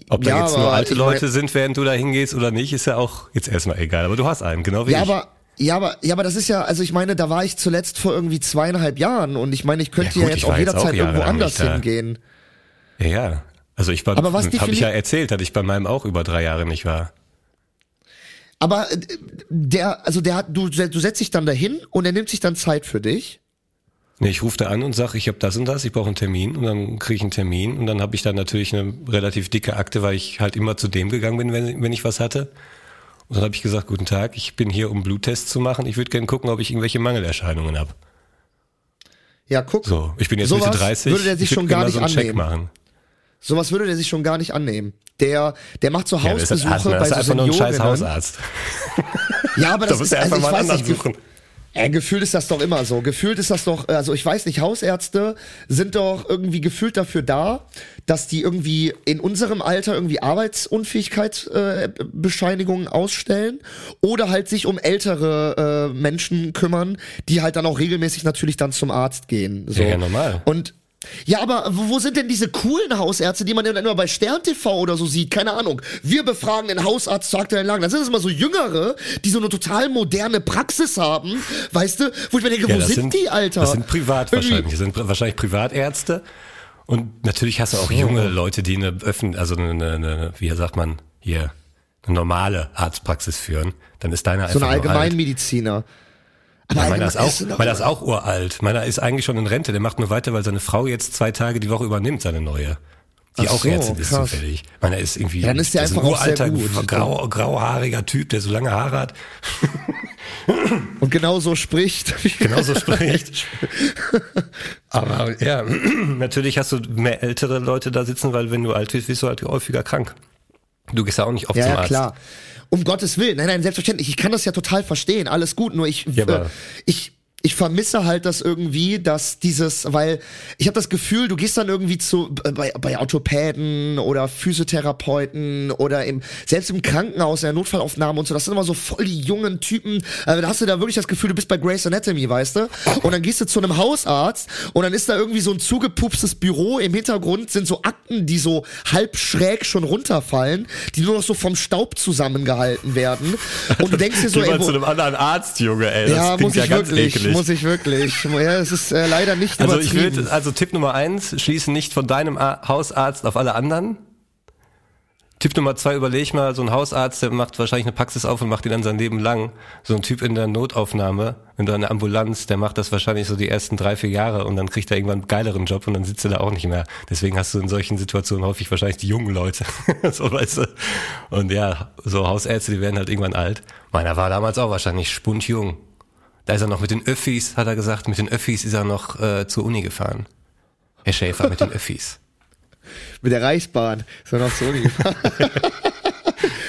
Ob da Ja, jetzt nur alte ich mein- Leute sind, während du da hingehst oder nicht, ist ja auch jetzt erstmal egal. Aber du hast einen, genau wie Ja, ich. aber ja, aber ja, aber das ist ja, also ich meine, da war ich zuletzt vor irgendwie zweieinhalb Jahren und ich meine, ich könnte Ja, ja, gut, jetzt ich auch jetzt jederzeit auch irgendwo anders nicht hingehen. ja, ja. Also ich war, Aber was habe ich ja erzählt, dass ich bei meinem auch über drei Jahre nicht war. Aber äh, der, also der hat, du, du setzt dich dann dahin und er nimmt sich dann Zeit für dich. Nee, ich rufe da an und sage, ich habe das und das, ich brauche einen Termin und dann kriege ich einen Termin und dann habe ich dann natürlich eine relativ dicke Akte, weil ich halt immer zu dem gegangen bin, wenn, wenn ich was hatte. Und dann habe ich gesagt, guten Tag, ich bin hier, um Bluttests zu machen. Ich würde gerne gucken, ob ich irgendwelche Mangelerscheinungen habe. Ja, guck. So, ich bin jetzt Mitte 30. würde der sich schon gar nicht so einen Check annehmen. machen. Sowas würde der sich schon gar nicht annehmen. Der, der macht so Ja, das ist, Hausbesuche das ist bei so einfach nur ein scheiß. Hausarzt. Ja, aber Da das muss ist, einfach also ich weiß nicht. Äh, gefühlt ist das doch immer so. Gefühlt ist das doch, also ich weiß nicht, Hausärzte sind doch irgendwie gefühlt dafür da, dass die irgendwie in unserem Alter irgendwie Arbeitsunfähigkeitsbescheinigungen äh, ausstellen oder halt sich um ältere äh, Menschen kümmern, die halt dann auch regelmäßig natürlich dann zum Arzt gehen. So. Ja, ja, normal. Und ja, aber wo sind denn diese coolen Hausärzte, die man dann immer bei Stern TV oder so sieht? Keine Ahnung. Wir befragen den Hausarzt zu aktuellen Lagen. Dann sind es immer so Jüngere, die so eine total moderne Praxis haben, weißt du? Wo ich mir denke, Ja, wo das sind, die, Alter? Das sind privat Irgendwie- wahrscheinlich. Das sind wahrscheinlich Privatärzte. Und natürlich hast du auch junge Leute, die eine öffn also eine, eine, eine, wie sagt man hier, eine normale Arztpraxis führen. Dann ist deiner So einfach ein nur alt. Aber Ja, meiner ist auch, meiner ist auch uralt. Meiner ist eigentlich schon in Rente. Der macht nur weiter, weil seine Frau jetzt zwei Tage die Woche übernimmt, seine neue. Die Ach auch so, Ärztin ist krass. zufällig. Meiner ist irgendwie Ja, dann ist der einfach ein uralter, gut. grau, grauhaariger Typ, der so lange Haare hat. Und genau so spricht. genauso spricht. Aber ja, natürlich hast du mehr ältere Leute da sitzen, weil wenn du alt bist, bist du halt häufiger krank. Du gehst ja auch nicht oft Ja, zum ja, Arzt. klar. Um Gottes Willen. Nein, nein, selbstverständlich. Ich kann das ja total verstehen. Alles gut. Nur ich, Ja, äh, ich, ich vermisse halt das irgendwie, dass dieses, weil ich habe das Gefühl, du gehst dann irgendwie zu äh, bei, bei Orthopäden oder Physiotherapeuten oder im selbst im Krankenhaus in der Notfallaufnahme und so. Das sind immer so voll die jungen Typen. Äh, da hast du da wirklich das Gefühl, du bist bei Grey's Anatomy, weißt du? Und dann gehst du zu einem Hausarzt und dann ist da irgendwie so ein zugepupstes Büro. Im Hintergrund sind so Akten, die so halb schräg schon runterfallen, die nur noch so vom Staub zusammengehalten werden. Und du denkst dir so, Geh ey, mal wo, zu einem anderen Arzt, Junge, ey. Das ja, klingt muss ja ganz wirklich, ekelig. Muss ich wirklich. Ja, es ist äh, leider nicht also ich würde, also Tipp Nummer eins, schließe nicht von deinem A Hausarzt auf alle anderen. Tipp Nummer zwei, überleg mal, so ein Hausarzt, der macht wahrscheinlich eine Praxis auf und macht die dann sein Leben lang. So ein Typ in der Notaufnahme, in der Ambulanz, der macht das wahrscheinlich so die ersten drei, vier Jahre und dann kriegt er irgendwann einen geileren Job und dann sitzt er da auch nicht mehr. Deswegen hast du in solchen Situationen häufig wahrscheinlich die jungen Leute. so weißt du. Und ja, so Hausärzte, die werden halt irgendwann alt. Meiner war damals auch wahrscheinlich spundjung. Da ist er noch mit den Öffis, hat er gesagt, mit den Öffis ist er noch äh, zur Uni gefahren. Herr Schäfer, mit den Öffis. Mit der Reichsbahn. Ist er noch so gefahren.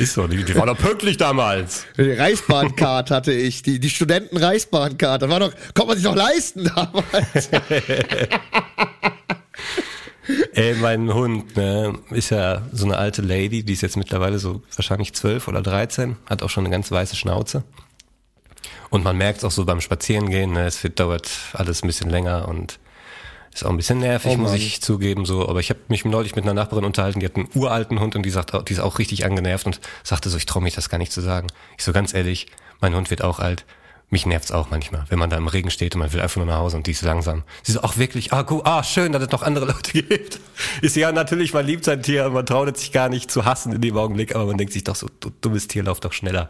Ist so, die, die war doch pünktlich damals. Die Reichsbahncard hatte ich, die, die Studenten-Reichsbahncard. Das war doch, konnte man sich doch leisten damals. Ey, mein Hund, ne, ist ja so eine alte Lady, die ist jetzt mittlerweile so wahrscheinlich zwölf oder dreizehn, hat auch schon eine ganz weiße Schnauze. Und man merkt es auch so beim Spazierengehen, ne, es wird, dauert alles ein bisschen länger und ist auch ein bisschen nervig, Oh muss ich zugeben, so. Aber ich habe mich neulich mit einer Nachbarin unterhalten, die hat einen uralten Hund und die sagt, auch- die ist auch richtig angenervt und sagte so, ich traue mich das gar nicht zu sagen. Ich so ganz ehrlich, mein Hund wird auch alt. Mich nervt's auch manchmal, wenn man da im Regen steht und man will einfach nur nach Hause und die ist langsam. Sie so, ach wirklich, ah, cool, ah, schön, dass es noch andere Leute gibt. Ist ja natürlich, man liebt sein Tier und man traut es sich gar nicht zu hassen in dem Augenblick, aber man denkt sich doch so, du dummes Tier, lauf doch schneller.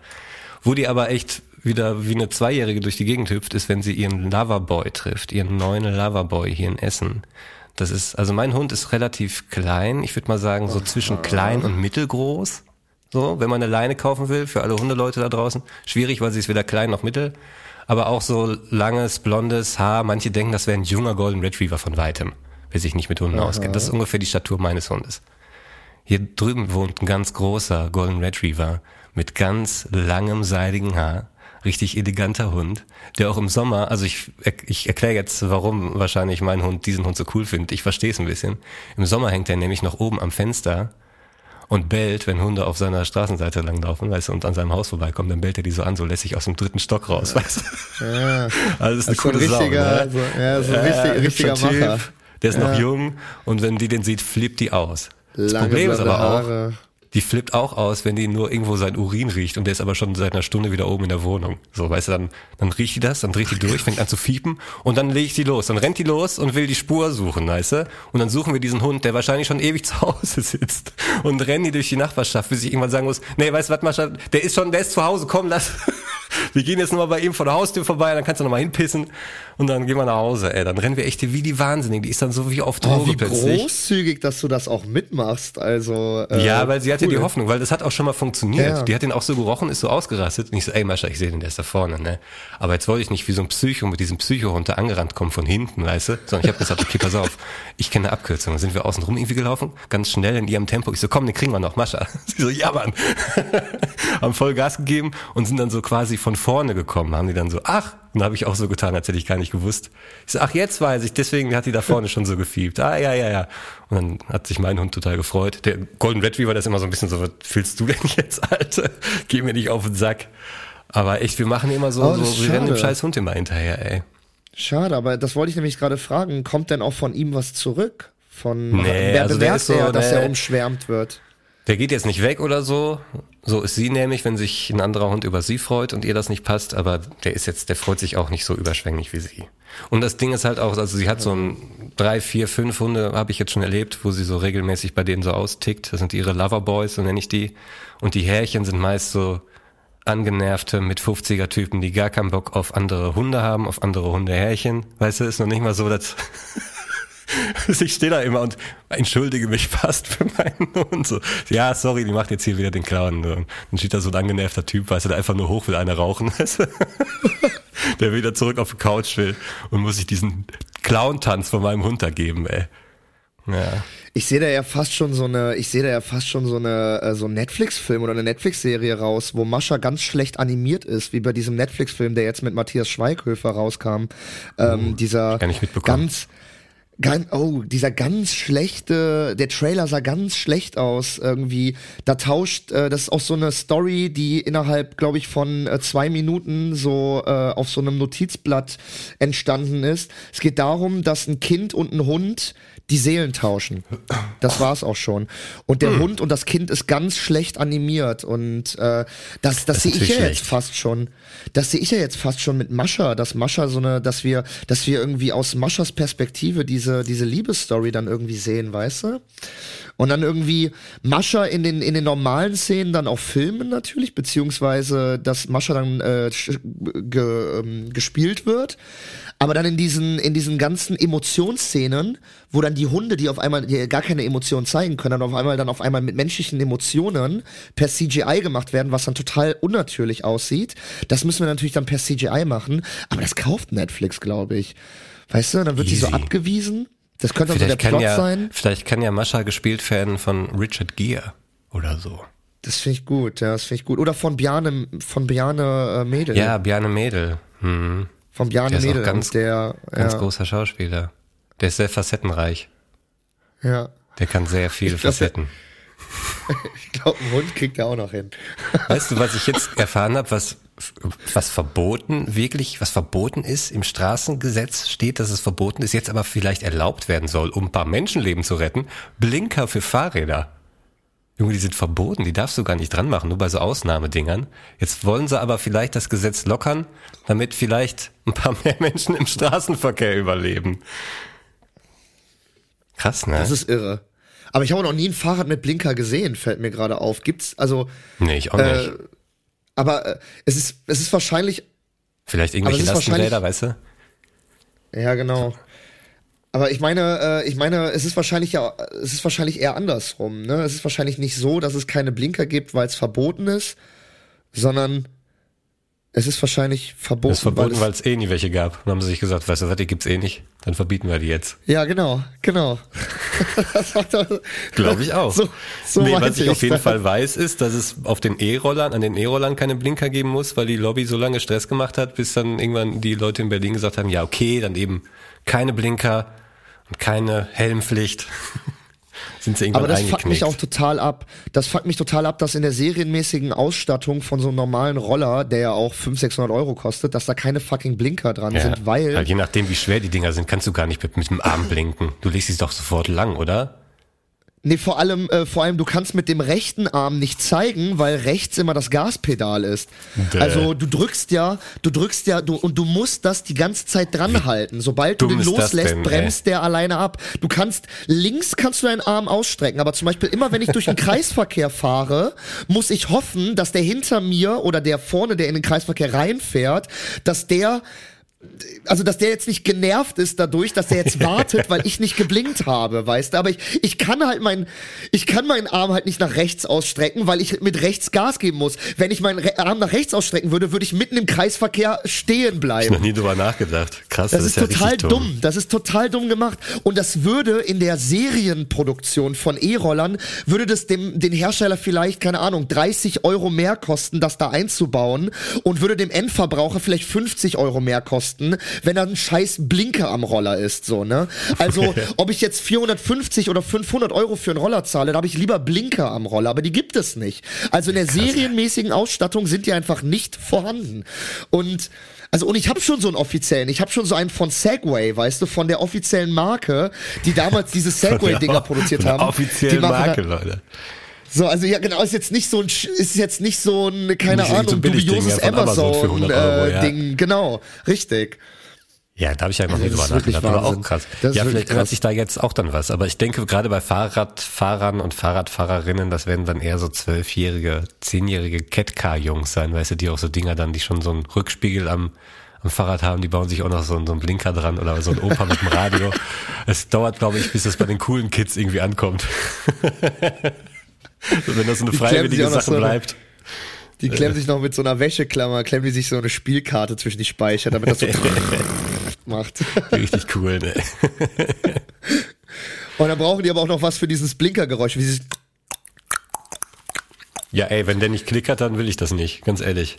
Wo die aber echt wieder wie eine Zweijährige durch die Gegend hüpft, ist, wenn sie ihren Loverboy trifft, ihren neuen Loverboy hier in Essen. Das ist, also mein Hund ist relativ klein. Ich würde mal sagen, so zwischen klein und mittelgroß. So, wenn man eine Leine kaufen will, für alle Hundeleute da draußen. Schwierig, weil sie ist weder klein noch mittel. Aber auch so langes, blondes Haar. Manche denken, das wäre ein junger Golden Retriever von weitem, wer sich nicht mit Hunden auskennt. Das ist ungefähr die Statur meines Hundes. Hier drüben wohnt ein ganz großer Golden Retriever mit ganz langem seidigen Haar. Richtig eleganter Hund, der auch im Sommer, also ich, ich erkläre jetzt, warum wahrscheinlich mein Hund diesen Hund so cool findet. Ich verstehe es ein bisschen. Im Sommer hängt er nämlich noch oben am Fenster und bellt, wenn Hunde auf seiner Straßenseite langlaufen, weißt du, und an seinem Haus vorbeikommen, dann bellt er die so an, so lässig aus dem dritten Stock raus, weißt du. Ja. Also das ist eine Das ist so ein coole Sau, richtiger- ne? so- ja, so ein richtig- richtiger hübscher Typ. Macher. Der ist noch Ja. jung und wenn die den sieht, flippt die aus. Das Lange Problem ist aber auch, Haare. Die flippt auch aus, wenn die nur irgendwo sein Urin riecht und der ist aber schon seit einer Stunde wieder oben in der Wohnung. So, weißt du, dann, dann riecht die das, dann dreht die durch, fängt an zu fiepen und dann lege ich die los. Dann rennt die los und will die Spur suchen, weißt du? Und dann suchen wir diesen Hund, der wahrscheinlich schon ewig zu Hause sitzt und rennen die durch die Nachbarschaft, bis ich irgendwann sagen muss, nee, weißt du was, Mascha, der ist schon, der ist zu Hause, komm, lass. Wir gehen jetzt nochmal bei ihm vor der Haustür vorbei, dann kannst du nochmal hinpissen und dann gehen wir nach Hause, ey. Dann rennen wir echt wie die Wahnsinnigen. Die ist dann so wie auf Oh, Droge wie plötzlich. großzügig, dass du das auch mitmachst. Also äh, Ja, weil sie hatte cool. die Hoffnung, weil das hat auch schon mal funktioniert. Ja. Die hat den auch so gerochen, ist so ausgerastet. Und ich so, ey Mascha, ich sehe den, der ist da vorne, ne? Aber jetzt wollte ich nicht wie so ein Psycho mit diesem Psycho-Hund da angerannt kommen von hinten, weißt du? Sondern ich habe gesagt, okay, pass auf, ich kenne eine Abkürzung. Dann sind wir außen rum irgendwie gelaufen, ganz schnell in ihrem Tempo. Ich so, komm, den kriegen wir noch, Mascha. Sie so, ja, Mann. haben voll Gas gegeben und sind dann so quasi von vorne gekommen. Haben die dann so, ach, und habe ich auch so getan, als hätte ich gar nicht gewusst. Ich so, ach, jetzt weiß ich, deswegen hat die da vorne schon so gefiebt. Ah, ja, ja, ja. Und dann hat sich mein Hund total gefreut. Der Golden Retriever, der ist immer so ein bisschen so, was fühlst du denn jetzt, Alter? Geh mir nicht auf den Sack. Aber echt, wir machen immer so, Oh, so wir rennen dem scheiß Hund immer hinterher, ey. Schade, aber das wollte ich nämlich gerade fragen. Kommt denn auch von ihm was zurück? Von Nee, wer also der bemerkt ist so, er, dass nee. er umschwärmt wird? Der geht jetzt nicht weg oder so. So ist sie nämlich, wenn sich ein anderer Hund über sie freut und ihr das nicht passt, aber der ist jetzt, der freut sich auch nicht so überschwänglich wie sie. Und das Ding ist halt auch, also sie hat so ein drei, vier, fünf Hunde, habe ich jetzt schon erlebt, wo sie so regelmäßig bei denen so austickt. Das sind ihre Loverboys, so nenne ich die. Und die Härchen sind meist so angenervte mit 50er Typen, die gar keinen Bock auf andere Hunde haben, auf andere Hundehärchen. Weißt du, ist noch nicht mal so, dass ich stehe da immer und entschuldige mich fast für meinen Hund. So, ja, sorry, die macht jetzt hier wieder den Clown. Und dann steht da so ein angenervter Typ, weißt du, der einfach nur hoch will, eine rauchen. Weißt du? der wieder zurück auf die Couch will und muss sich diesen Clown-Tanz von meinem Hund da geben, ey. Ja. Ich sehe da ja fast schon so eine, ich sehe da ja fast schon so eine, äh, so ein Netflix-Film oder eine Netflix-Serie raus, wo Mascha ganz schlecht animiert ist, wie bei diesem Netflix-Film, der jetzt mit Matthias Schweighöfer rauskam. Ähm, dieser gar nicht mitbekommen. ganz, ganz, oh, dieser ganz schlechte, der Trailer sah ganz schlecht aus irgendwie. Da tauscht, äh, das ist auch so eine Story, die innerhalb, glaube ich, von äh, zwei Minuten so äh, auf so einem Notizblatt entstanden ist. Es geht darum, dass ein Kind und ein Hund die Seelen tauschen. Das war's auch schon. Und Hm. der Hund und das Kind ist ganz schlecht animiert und äh, das, das, Das sehe ich ja jetzt schlecht. fast schon. Das sehe ich ja jetzt fast schon mit Mascha, dass Mascha so eine, dass wir, dass wir irgendwie aus Maschas Perspektive diese diese Liebesstory dann irgendwie sehen, weißt du? Und dann irgendwie Mascha in den, in den normalen Szenen dann auch filmen natürlich, beziehungsweise dass Mascha dann äh, ge, ähm, gespielt wird. Aber dann in diesen, in diesen ganzen Emotionsszenen, wo dann die Hunde, die auf einmal die gar keine Emotionen zeigen können, dann auf einmal dann auf einmal mit menschlichen Emotionen per CGI gemacht werden, was dann total unnatürlich aussieht. Das müssen wir natürlich dann per CGI machen. Aber das kauft Netflix, glaube ich. Weißt du, dann wird die so Easy. abgewiesen. Das könnte also der Vielleicht Plot ja, sein. vielleicht kann ja Mascha gespielt werden von Richard Gere oder so. Das finde ich gut, ja, das finde ich gut. Oder von Bjarne, von Bjarne äh, Mädel. Ja, Bjarne Mädel. Hm. Von Bjarne Der ist auch Mädel. ganz- der, Ganz ja, großer Schauspieler. Der ist sehr facettenreich. ja. Der kann sehr viele glaub, Facetten. Ich glaube, ein Hund kriegt er auch noch hin. Weißt du, was ich jetzt erfahren habe, was, was verboten, wirklich, was verboten ist? Im Straßengesetz steht, dass es verboten ist, jetzt aber vielleicht erlaubt werden soll, um ein paar Menschenleben zu retten. Blinker für Fahrräder. Junge, die sind verboten, die darfst du gar nicht dran machen, nur bei so Ausnahmedingern. Jetzt wollen sie aber vielleicht das Gesetz lockern, damit vielleicht ein paar mehr Menschen im Straßenverkehr überleben. Krass, ne? Das ist irre. Aber ich habe noch nie ein Fahrrad mit Blinker gesehen, fällt mir gerade auf. Gibt's, also, nee, ich auch nicht. äh, aber äh, es ist, es ist wahrscheinlich, vielleicht irgendwelche Lastenräder, weißt du? ja, genau. Aber ich meine, äh, ich meine, es ist wahrscheinlich ja, es ist wahrscheinlich eher andersrum, ne? Es ist wahrscheinlich nicht so, dass es keine Blinker gibt, weil es verboten ist, sondern es ist wahrscheinlich verboten. Das ist verboten, weil es, es eh nie welche gab. Dann haben sie sich gesagt, weißt du was, die gibt's eh nicht. Dann verbieten wir die jetzt. ja, genau, genau. Glaube ich auch. So, so nee, was meinte ich auf jeden. Fall weiß, ist, dass es auf den E-Rollern, an den E-Rollern keine Blinker geben muss, weil die Lobby so lange Stress gemacht hat, bis dann irgendwann die Leute in Berlin gesagt haben, ja, okay, dann eben keine Blinker und keine Helmpflicht. Sind sie irgendwann Aber das fuckt mich auch total ab. Das fuckt mich total ab, dass in der serienmäßigen Ausstattung von so einem normalen Roller, der ja auch 500, 600 Euro kostet, dass da keine fucking Blinker dran ja, sind, weil je nachdem, wie schwer die Dinger sind, kannst du gar nicht mit, mit dem Arm blinken. Du legst sie doch sofort lang, oder? Nee, vor allem, äh, vor allem, du kannst mit dem rechten Arm nicht zeigen, weil rechts immer das Gaspedal ist. Däh. Also du drückst ja, du drückst ja, du und du musst das die ganze Zeit dran halten. Sobald du den loslässt, denn, bremst der alleine ab. Du kannst links kannst du deinen Arm ausstrecken, aber zum Beispiel immer, wenn ich durch den Kreisverkehr fahre, muss ich hoffen, dass der hinter mir oder der vorne, der in den Kreisverkehr reinfährt, dass der also dass der jetzt nicht genervt ist dadurch, dass der jetzt wartet, weil ich nicht geblinkt habe, weißt du, aber ich, ich kann halt mein ich kann meinen Arm halt nicht nach rechts ausstrecken, weil ich mit rechts Gas geben muss. Wenn ich meinen Re Arm nach rechts ausstrecken würde, würde ich mitten im Kreisverkehr stehen Noch bleiben. nie drüber nachgedacht. Krass, Das das, ist ja total richtig dumm. Das ist total dumm gemacht. Und das würde in der Serienproduktion von E-Rollern, würde das dem, den Hersteller vielleicht, keine Ahnung, 30 Euro mehr kosten, das da einzubauen und würde dem Endverbraucher vielleicht 50 Euro mehr kosten, wenn da ein scheiß Blinker am Roller ist, so, ne? Also, ob ich jetzt 450 oder 500 Euro für einen Roller zahle, da habe ich lieber Blinker am Roller, aber die gibt es nicht. Also in der serienmäßigen Ausstattung sind die einfach nicht vorhanden. Und also und ich habe schon so einen offiziellen, ich habe schon so einen von Segway, weißt du, von der offiziellen Marke, die damals diese Segway-Dinger produziert Von der haben. Machen Marke, Leute. So, also ja, genau, ist jetzt nicht so ein, ist jetzt nicht so ein, keine Nicht irgend so ein Ahnung, dubioses von Amazon für Amazon, 100 Euro, äh, ja. Ding, genau, richtig. Ja, da habe ich ja noch nie drüber nachgedacht, aber auch krass. Das ja, vielleicht krass. sich da jetzt auch dann was. Aber ich denke, gerade bei Fahrradfahrern und Fahrradfahrerinnen, das werden dann eher so zwölfjährige, zehnjährige Catcar-Jungs sein, weißt du, die auch so Dinger dann, die schon so einen Rückspiegel am, am Fahrrad haben, die bauen sich auch noch so, so einen Blinker dran oder so ein Opa mit dem Radio. Es dauert, glaube ich, bis das bei den coolen Kids irgendwie ankommt. wenn das eine Die klemmen sich freiwillige Sache so eine- bleibt. Die klemmen sich noch mit so einer Wäscheklammer, klemmen die sich so eine Spielkarte zwischen die Speicher, damit das so macht. Richtig cool, ne? Und dann brauchen die aber auch noch was für dieses Blinkergeräusch, wie dieses Ja, ey, wenn der nicht klickert, dann will ich das nicht, ganz ehrlich.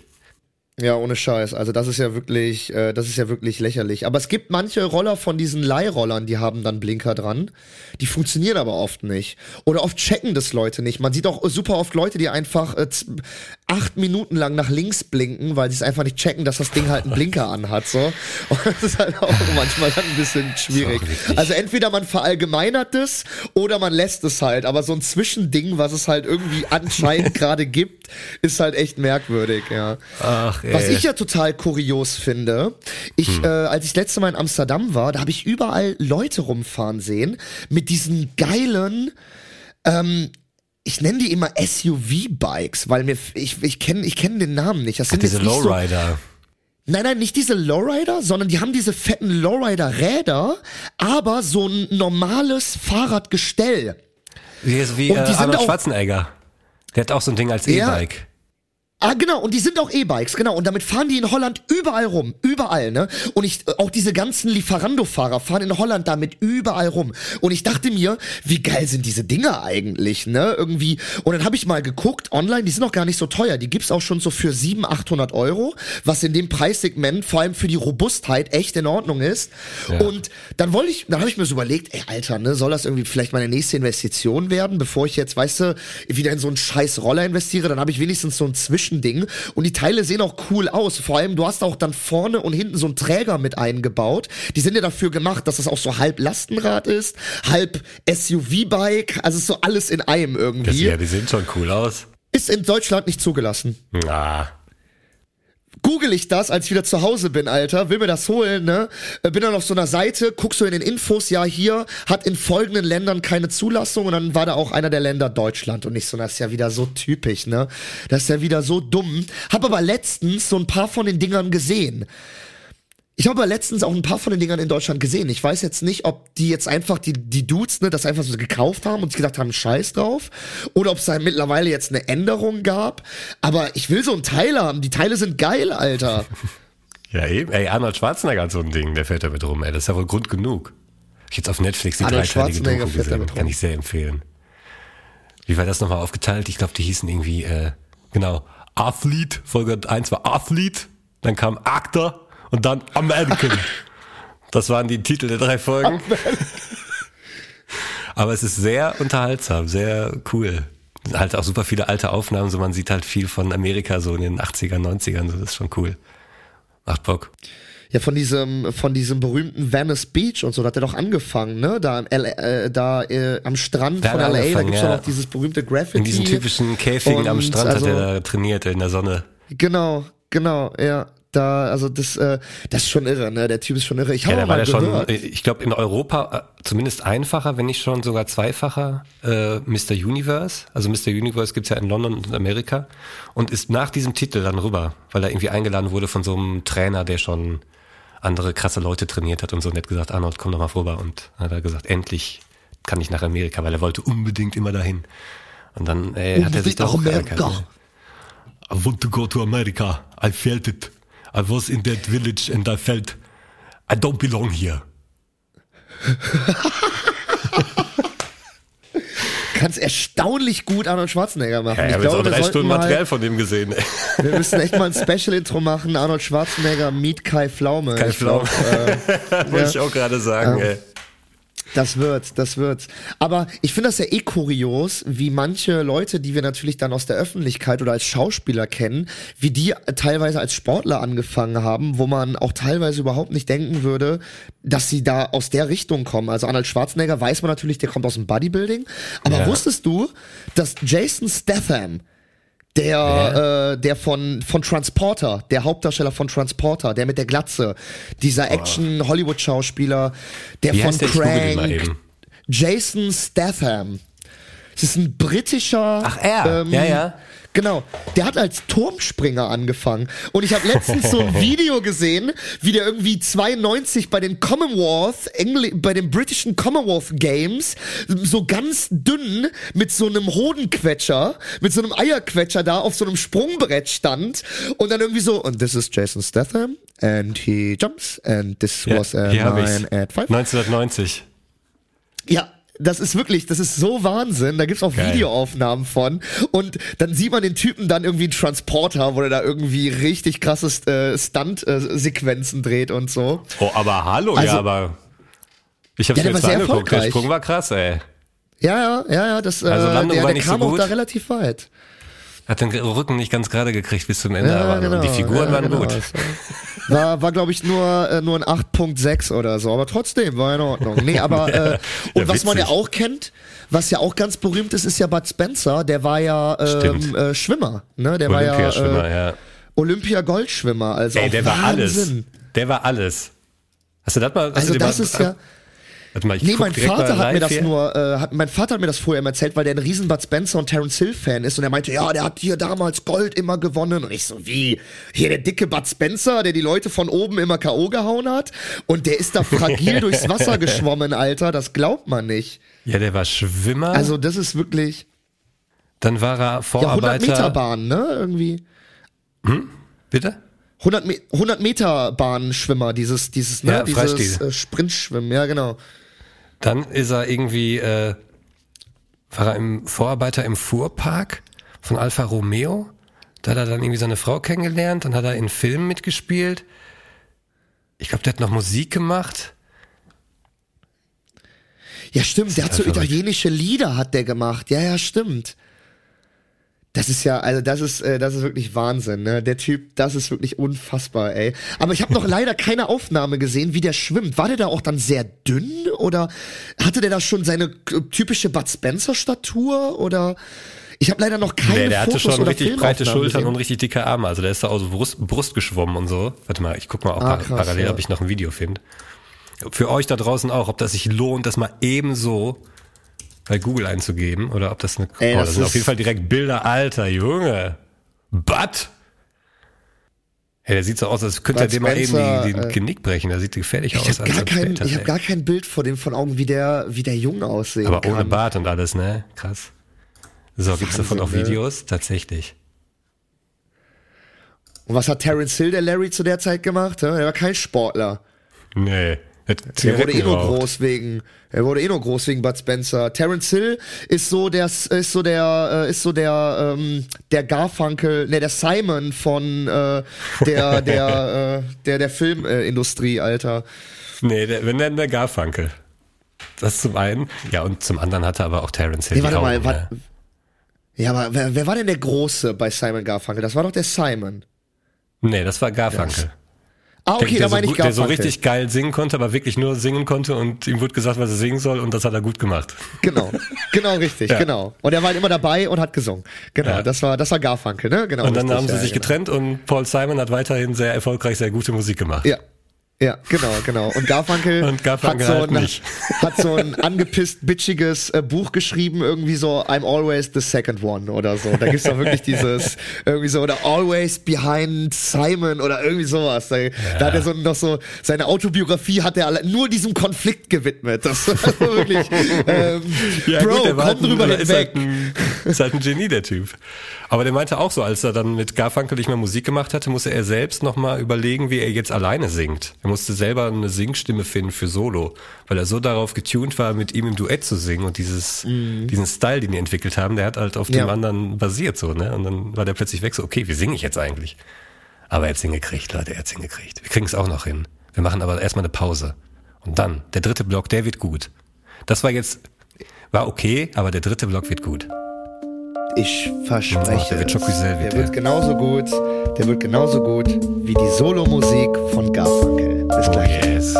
Ja, ohne Scheiß. Also das ist ja wirklich, äh, das ist ja wirklich lächerlich. Aber es gibt manche Roller von diesen Leihrollern, die haben dann Blinker dran. Die funktionieren aber oft nicht. Oder oft checken das Leute nicht. Man sieht auch super oft Leute, die einfach äh, acht Minuten lang nach links blinken, weil sie es einfach nicht checken, dass das Ding halt einen Blinker anhat. So. Und das ist halt auch manchmal dann ein bisschen schwierig. Also entweder man verallgemeinert es oder man lässt es halt. Aber so ein Zwischending, was es halt irgendwie anscheinend gerade gibt, ist halt echt merkwürdig, ja. Ach, ey. Was ich ja total kurios finde, ich, Hm. äh, als ich letzte Mal in Amsterdam war, da habe ich überall Leute rumfahren sehen mit diesen geilen Ähm, ich nenne die immer SUV-Bikes, weil mir ich ich kenne ich kenne den Namen nicht. Das sind Diese nicht so, Lowrider. Nein, nein, nicht diese Lowrider, sondern die haben diese fetten Lowrider-Räder, aber so ein normales Fahrradgestell. Wie, wie Und äh, die sind Arnold auch- Schwarzenegger. Der hat auch so ein Ding als. E-Bike. Ah, genau, und die sind auch E-Bikes, genau. Und damit fahren die in Holland überall rum. Überall, ne? Und ich, auch diese ganzen Lieferando-Fahrer fahren in Holland damit überall rum. Und ich dachte mir, wie geil sind diese Dinger eigentlich, ne? Irgendwie. Und dann habe ich mal geguckt, online, die sind auch gar nicht so teuer. Die gibt's auch schon so für 700, 800 Euro, was in dem Preissegment vor allem für die Robustheit echt in Ordnung ist. Und dann wollte ich, dann habe ich mir so überlegt, ey, Alter, ne, soll das irgendwie vielleicht meine nächste Investition werden, bevor ich jetzt, weißt du, wieder in so einen scheiß Roller investiere, dann habe ich wenigstens so ein Zwischending und die Teile sehen auch cool aus. Vor allem, du hast auch dann vorne und hinten so einen Träger mit eingebaut. Die sind ja dafür gemacht, dass das auch so halb Lastenrad ist, halb SUV-Bike, also ist so alles in einem Das, irgendwie. ja, die sehen schon cool aus. Ist in Deutschland nicht zugelassen. Ah, google ich das, als ich wieder zu Hause bin, Alter, will mir das holen, ne? Äh, Bin dann auf so einer Seite, guck so in den Infos, ja, hier hat in folgenden Ländern keine Zulassung und dann war da auch einer der Länder Deutschland und ich so, das ist ja wieder so typisch, ne? Das ist ja wieder so dumm. Hab aber letztens so ein paar von den Dingern gesehen. Ich habe aber letztens auch ein paar von den Dingern in Deutschland gesehen. Ich weiß jetzt nicht, ob die jetzt einfach, die, die Dudes, ne, das einfach so gekauft haben und gedacht haben, scheiß drauf. Oder ob es da mittlerweile jetzt eine Änderung gab. Aber ich will so ein Teil haben. Die Teile sind geil, Alter. ja eben. Ey, Arnold Schwarzenegger hat so ein Ding, der fährt damit rum. Ey, das ist ja wohl Grund genug. Ich jetzt auf Netflix die Arnold dreiteilige Doku gesehen. Kann ich sehr empfehlen. Wie war das nochmal aufgeteilt? Ich glaube, die hießen irgendwie, äh, genau, Athlete. Folge 1 war Athlete, dann kam Actor und dann American. Das waren die Titel der drei Folgen. Aber es ist sehr unterhaltsam, sehr cool. Halt auch super viele alte Aufnahmen, so man sieht halt viel von Amerika so in den 80ern, 90ern, so das ist schon cool. Macht Bock. Ja, von diesem, von diesem berühmten Venice Beach und so, da hat er doch angefangen, ne? Da, LA, äh, da äh, am Strand Da von LA, da angefangen, gibt's ja. doch noch dieses berühmte Graffiti. In diesen typischen Käfigen am Und Strand also- hat er da trainiert in der Sonne. Genau, genau, ja. Da, also das, äh, das ist schon irre, ne? Der Typ ist schon irre. Ich Ja, habe auch war mal schon, gehört. äh, ich glaube in Europa äh, zumindest einfacher, wenn nicht schon sogar zweifacher äh, Mr. Universe. Also Mr. Universe gibt's ja in London und in Amerika und ist nach diesem Titel dann rüber, weil er irgendwie eingeladen wurde von so einem Trainer, der schon andere krasse Leute trainiert hat und so nett gesagt, Arnold, komm doch mal rüber. Und hat er gesagt, endlich kann ich nach Amerika, weil er wollte unbedingt immer dahin. Und dann äh, hat er sich da hochgeackert. Amerika. I want to go to America. I felt it. I was in that village and I felt I don't belong here. Kannst erstaunlich gut Arnold Schwarzenegger machen. Ja, ich ich habe jetzt auch glaube, wir drei Stunden mal, Material von dem gesehen. wir müssen echt mal ein Special-Intro machen. Arnold Schwarzenegger, Meet Kai Pflaume. Kai Pflaume. äh, Wollte ich auch gerade sagen, ey. Das wird's, das wird's. Aber ich finde das ja eh kurios, wie manche Leute, die wir natürlich dann aus der Öffentlichkeit oder als Schauspieler kennen, wie die teilweise als Sportler angefangen haben, wo man auch teilweise überhaupt nicht denken würde, dass sie da aus der Richtung kommen. Also Arnold Schwarzenegger weiß man natürlich, der kommt aus dem Bodybuilding. Aber Ja. wusstest du, dass Jason Statham, der, äh, der von, von Transporter, der Hauptdarsteller von Transporter, der mit der Glatze, dieser Action-Hollywood-Schauspieler, der Wie von heißt der? Ich google den mal Crank, eben. Jason Statham. Das ist ein britischer. Ach, er. Ja, ja. Genau. Der hat als Turmspringer angefangen. Und ich habe letztens so ein Video gesehen, wie der irgendwie 92 bei den Commonwealth, Engl bei den britischen Commonwealth Games, so ganz dünn mit so einem Hodenquetscher, mit so einem Eierquetscher da auf so einem Sprungbrett stand. Und dann irgendwie so, und this is Jason Statham, and he jumps, and this Ja, was a nine at five. 1990. Ja, das ist wirklich, das ist so Wahnsinn. Da gibt's auch Geil. Videoaufnahmen von. Und dann sieht man den Typen dann irgendwie einen Transporter, wo er da irgendwie richtig krasses äh, Stunt-Sequenzen dreht und so. Oh, aber hallo, Also- ja, aber ich hab's Ja, mir jetzt angeguckt. Der. Sprung war krass, ey. Ja, ja, ja, ja, das, äh, Also Landung der, war der nicht kam so auch da relativ weit. Hat den Rücken nicht ganz gerade gekriegt bis zum Ende, Ja, aber genau, die Figuren ja, waren genau. gut. Also, War, war glaube ich, nur, äh, nur ein 8.6 oder so, aber trotzdem war in Ordnung. Nee, aber, äh, und Ja, was man ja auch kennt, was ja auch ganz berühmt ist, ist ja Bud Spencer, der war ja ähm, äh, Schwimmer, ne? Der war ja äh, ja. Olympia-Goldschwimmer, also Ey, der war alles. Wahnsinn. Der war alles. Hast du das mal? Also das mal, ist ja, Warte mal, ich Nee, mein Vater hat mir das hier. nur, äh, hat, mein Vater hat mir das vorher immer erzählt, weil der ein riesen Bud Spencer und Terence Hill Fan ist und er meinte, ja, der hat hier damals Gold immer gewonnen und ich so, wie? Hier der dicke Bud Spencer, der die Leute von oben immer K.O. gehauen hat und der ist da fragil durchs Wasser geschwommen, Alter, das glaubt man nicht. Ja, der war Schwimmer. Also das ist wirklich, dann war er ja, 100 Vorarbeiter. Meter Bahn, ne, irgendwie. Bitte? 100, Me 100 Meter Bahnschwimmer, dieses, dieses, ne, Ja, dieses äh, Sprintschwimmen, ja, genau. Dann ist er irgendwie, äh, war er im Vorarbeiter im Fuhrpark von Alfa Romeo. Da hat er dann irgendwie seine Frau kennengelernt. Dann hat er in Filmen mitgespielt. Ich glaube, der hat noch Musik gemacht. Ja, stimmt, der hat so verrückt. italienische Lieder hat der gemacht. Ja, ja, stimmt. Das ist ja, also das ist, äh, das ist wirklich Wahnsinn, ne? Der Typ, das ist wirklich unfassbar, ey. Aber ich habe noch leider keine Aufnahme gesehen, wie der schwimmt. War der da auch dann sehr dünn oder hatte der da schon seine typische Bud Spencer Statur oder? Ich habe leider noch keine Nee, der hatte Fotos schon oder richtig breite Schultern gesehen. und richtig dicke Arme. Also der ist da aus Brust, Brust geschwommen und so. Warte mal, ich guck mal auch Ah, krass, parallel, ja. ob ich noch ein Video finde. Für euch da draußen auch, ob das sich lohnt, das mal ebenso bei Google einzugeben oder ob das eine. Ey, oh, das das sind ist- auf jeden Fall direkt Bilder, alter Junge. Butt! Hey, der sieht so aus, als könnte er dem mal eben die, den äh, Genick brechen. Der sieht gefährlich Ich aus. habe gar, kein, später, ich hab ey. gar kein Bild vor dem von Augen, wie der, wie der Jung aussehen Aber kann. ohne Bart und alles, ne? Krass. So, gibt's davon auch ne? Videos? Tatsächlich. Und was hat Terence Hill, der Larry, zu der Zeit gemacht? Er war kein Sportler. Nee. Der wurde eh nur groß wegen, er wurde eh nur groß wegen Bud Spencer. Terence Hill ist so der, ist so der, äh, ist so der, ähm, der Garfunkel, ne, der Simon von äh, der, der, äh, der, der Filmindustrie, Alter. Nee, der, wenn dann der Garfunkel. Das zum einen. Ja, und zum anderen hatte aber auch Terence Hill Nee, die warte mal, Augen, wa- ne? Ja, aber wer, wer war denn der Große bei Simon Garfunkel? Das war doch der Simon. Nee, das war Garfunkel. Ah, okay, der, da der, so, meine ich gut- der so richtig geil singen konnte, aber wirklich nur singen konnte und ihm wurde gesagt, was er singen soll und das hat er gut gemacht. Genau, genau richtig, Ja. genau. Und er war halt immer dabei und hat gesungen. Genau, Ja. das war, das war Garfunkel, ne? Genau. Und dann richtig, haben sie ja, sich genau. getrennt und Paul Simon hat weiterhin sehr erfolgreich sehr gute Musik gemacht. Ja. Ja, genau, genau. Und Garfunkel, Und Garfunkel hat, so halt ein, nicht. hat so ein angepisst, bitchiges äh, Buch geschrieben, irgendwie so I'm always the second one oder so. Da gibt's doch wirklich dieses, irgendwie so, oder always behind Simon oder irgendwie sowas. Da, da hat er so noch so, seine Autobiografie hat er nur diesem Konflikt gewidmet. Das war wirklich, ähm, Bro, der war komm halt drüber oder ist halt, hinweg. ein, ist halt ein Genie, der Typ. Aber der meinte auch so, als er dann mit Garfunkel nicht mehr Musik gemacht hatte, musste er selbst nochmal überlegen, wie er jetzt alleine singt. Er musste selber eine Singstimme finden für Solo, weil er so darauf getuned war, mit ihm im Duett zu singen und dieses, diesen Style, den die entwickelt haben, der hat halt auf Mhm. Ja. dem anderen basiert so, ne? Und dann war der plötzlich weg so, okay, wie singe ich jetzt eigentlich? Aber er hat's hingekriegt, Leute, er hat's hingekriegt. Wir kriegen es auch noch hin. Wir machen aber erstmal eine Pause. Und dann, der dritte Block, der wird gut. Das war jetzt, war okay, aber der dritte Block wird gut. Ich verspreche. der wird es. Der wird genauso gut, der wird genauso gut wie die Solomusik von Garfunkel. Bis Oh gleich. yes.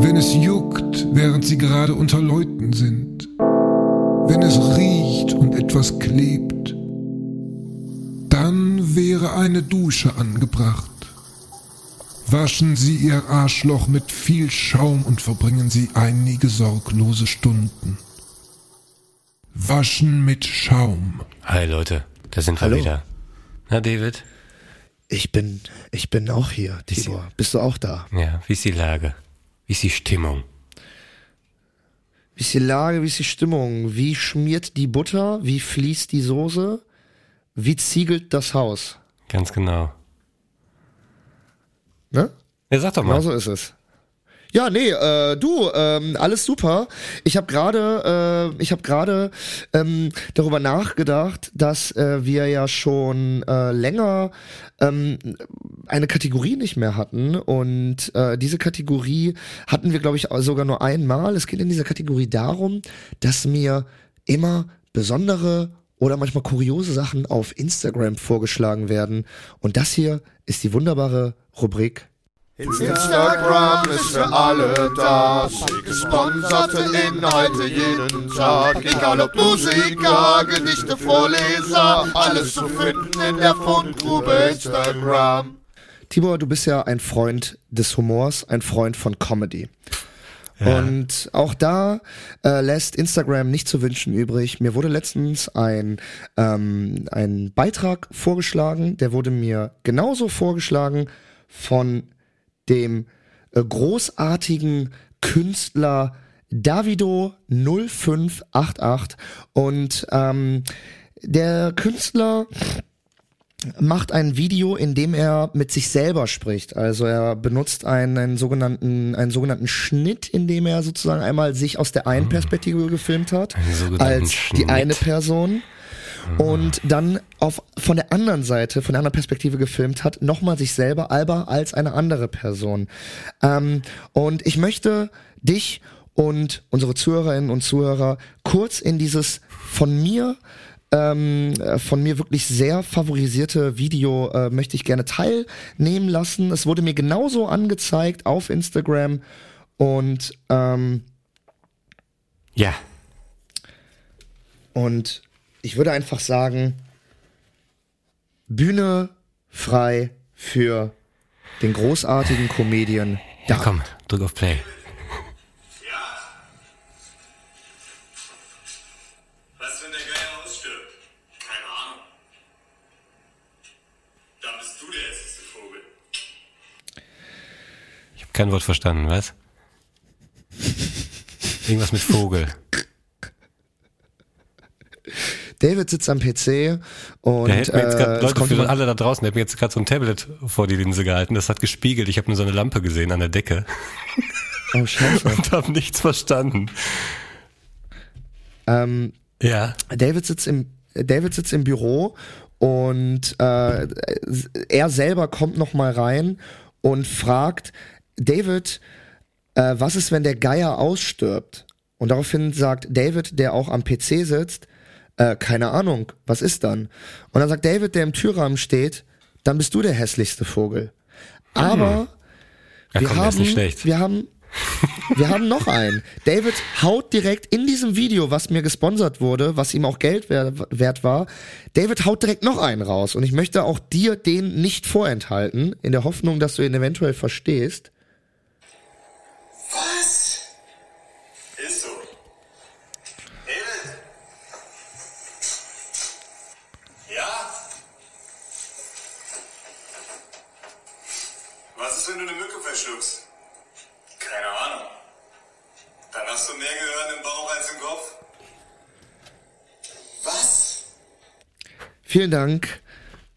Wenn es juckt, während sie gerade unter Leuten sind. Wenn es riecht und etwas klebt. Dann wäre eine Dusche angebracht. Waschen Sie Ihr Arschloch mit viel Schaum und verbringen Sie einige sorglose Stunden. Waschen mit Schaum. Hi Leute, da sind wir Hallo. wieder. Na David? Ich bin, ich bin auch hier, Tibor. Bist du auch da? Ja, wie ist die Lage? Wie ist die Stimmung? Wie ist die Lage, wie ist die Stimmung? Wie schmiert die Butter? Wie fließt die Soße? Wie ziegelt das Haus? Ganz genau. Ne? Ja, sag doch mal. Genau so ist es. Ja, nee, äh, du, ähm, alles super. Ich habe gerade, äh, ich habe gerade ähm, darüber nachgedacht, dass äh, wir ja schon äh, länger ähm, eine Kategorie nicht mehr hatten und äh, diese Kategorie hatten wir, glaube ich, sogar nur einmal. Es geht in dieser Kategorie darum, dass mir immer besondere oder manchmal kuriose Sachen auf Instagram vorgeschlagen werden und das hier ist die wunderbare Rubrik Instagram ist für alle da. Gesponserte Inhalte jeden Tag. Egal ob Musiker, Gedichte, Vorleser. Alles zu finden in der Fundgrube Instagram. Tibor, du bist ja ein Freund des Humors, ein Freund von Comedy. Und auch da äh, lässt Instagram nicht zu wünschen übrig. Mir wurde letztens ein, ähm, ein Beitrag vorgeschlagen, der wurde mir genauso vorgeschlagen von dem äh, großartigen Künstler Davido 0588 und ähm, der Künstler macht ein Video, in dem er mit sich selber spricht. Also er benutzt einen, einen sogenannten einen sogenannten Schnitt, in dem er sozusagen einmal sich aus der einen Perspektive gefilmt hat als die Schnitt. eine Person und dann auf von der anderen Seite, von der anderen Perspektive gefilmt hat, nochmal sich selber aber als eine andere Person. Ähm, und ich möchte dich und unsere Zuhörerinnen und Zuhörer kurz in dieses von mir ähm, äh, von mir wirklich sehr favorisierte Video äh, möchte ich gerne teilnehmen lassen. Es wurde mir genauso angezeigt auf Instagram und ähm, Ja. Und ich würde einfach sagen, Bühne frei für den großartigen Comedian. Ja, komm, drück auf Play. Was, wenn der Geier ausstirbt? Keine Ahnung. Dann bist du der hässlichste Vogel. Ich habe kein Wort verstanden, was? Irgendwas mit Vogel. David sitzt am PC und Der hält mir jetzt äh, grad, es Leute, kommt für alle da draußen, der hat mir jetzt gerade so ein Tablet vor die Linse gehalten. Das hat gespiegelt. Ich habe nur so eine Lampe gesehen an der Decke oh scheiße. und habe nichts verstanden. ähm, Ja. David sitzt im David sitzt im Büro und äh, er selber kommt noch mal rein und fragt David, äh, was ist, wenn der Geier ausstirbt? Und daraufhin sagt David, der auch am PC sitzt, äh, keine Ahnung, was ist dann? Und dann sagt David, der im Türrahmen steht, dann bist du der hässlichste Vogel. Aber Ja, wir komm, haben, wir haben, wir haben noch einen. David haut direkt in diesem Video, was mir gesponsert wurde, was ihm auch Geld wer- wert war, David haut direkt noch einen raus. Und ich möchte auch dir den nicht vorenthalten, in der Hoffnung, dass du ihn eventuell verstehst. Was? Verschluckst? Keine Ahnung. Dann hast du mehr Gehirn im Bauch als im Kopf. Was? Vielen Dank,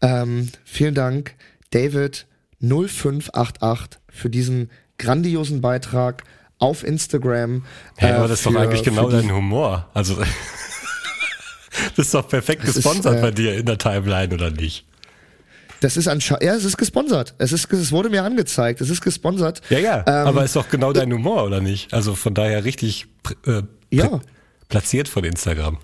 ähm, vielen Dank, David 0588 für diesen grandiosen Beitrag auf Instagram. Hey, äh, aber das ist doch eigentlich genau dein Humor. Also das ist doch perfekt Das ist, gesponsert äh, bei dir in der Timeline, oder nicht? Das ist anscheinend, ja, es ist gesponsert. Es ist, es wurde mir angezeigt. Es ist gesponsert. Ja, ja, Ähm, aber ist doch genau dein Humor, oder nicht? Also von daher richtig äh, Ja. platziert von Instagram.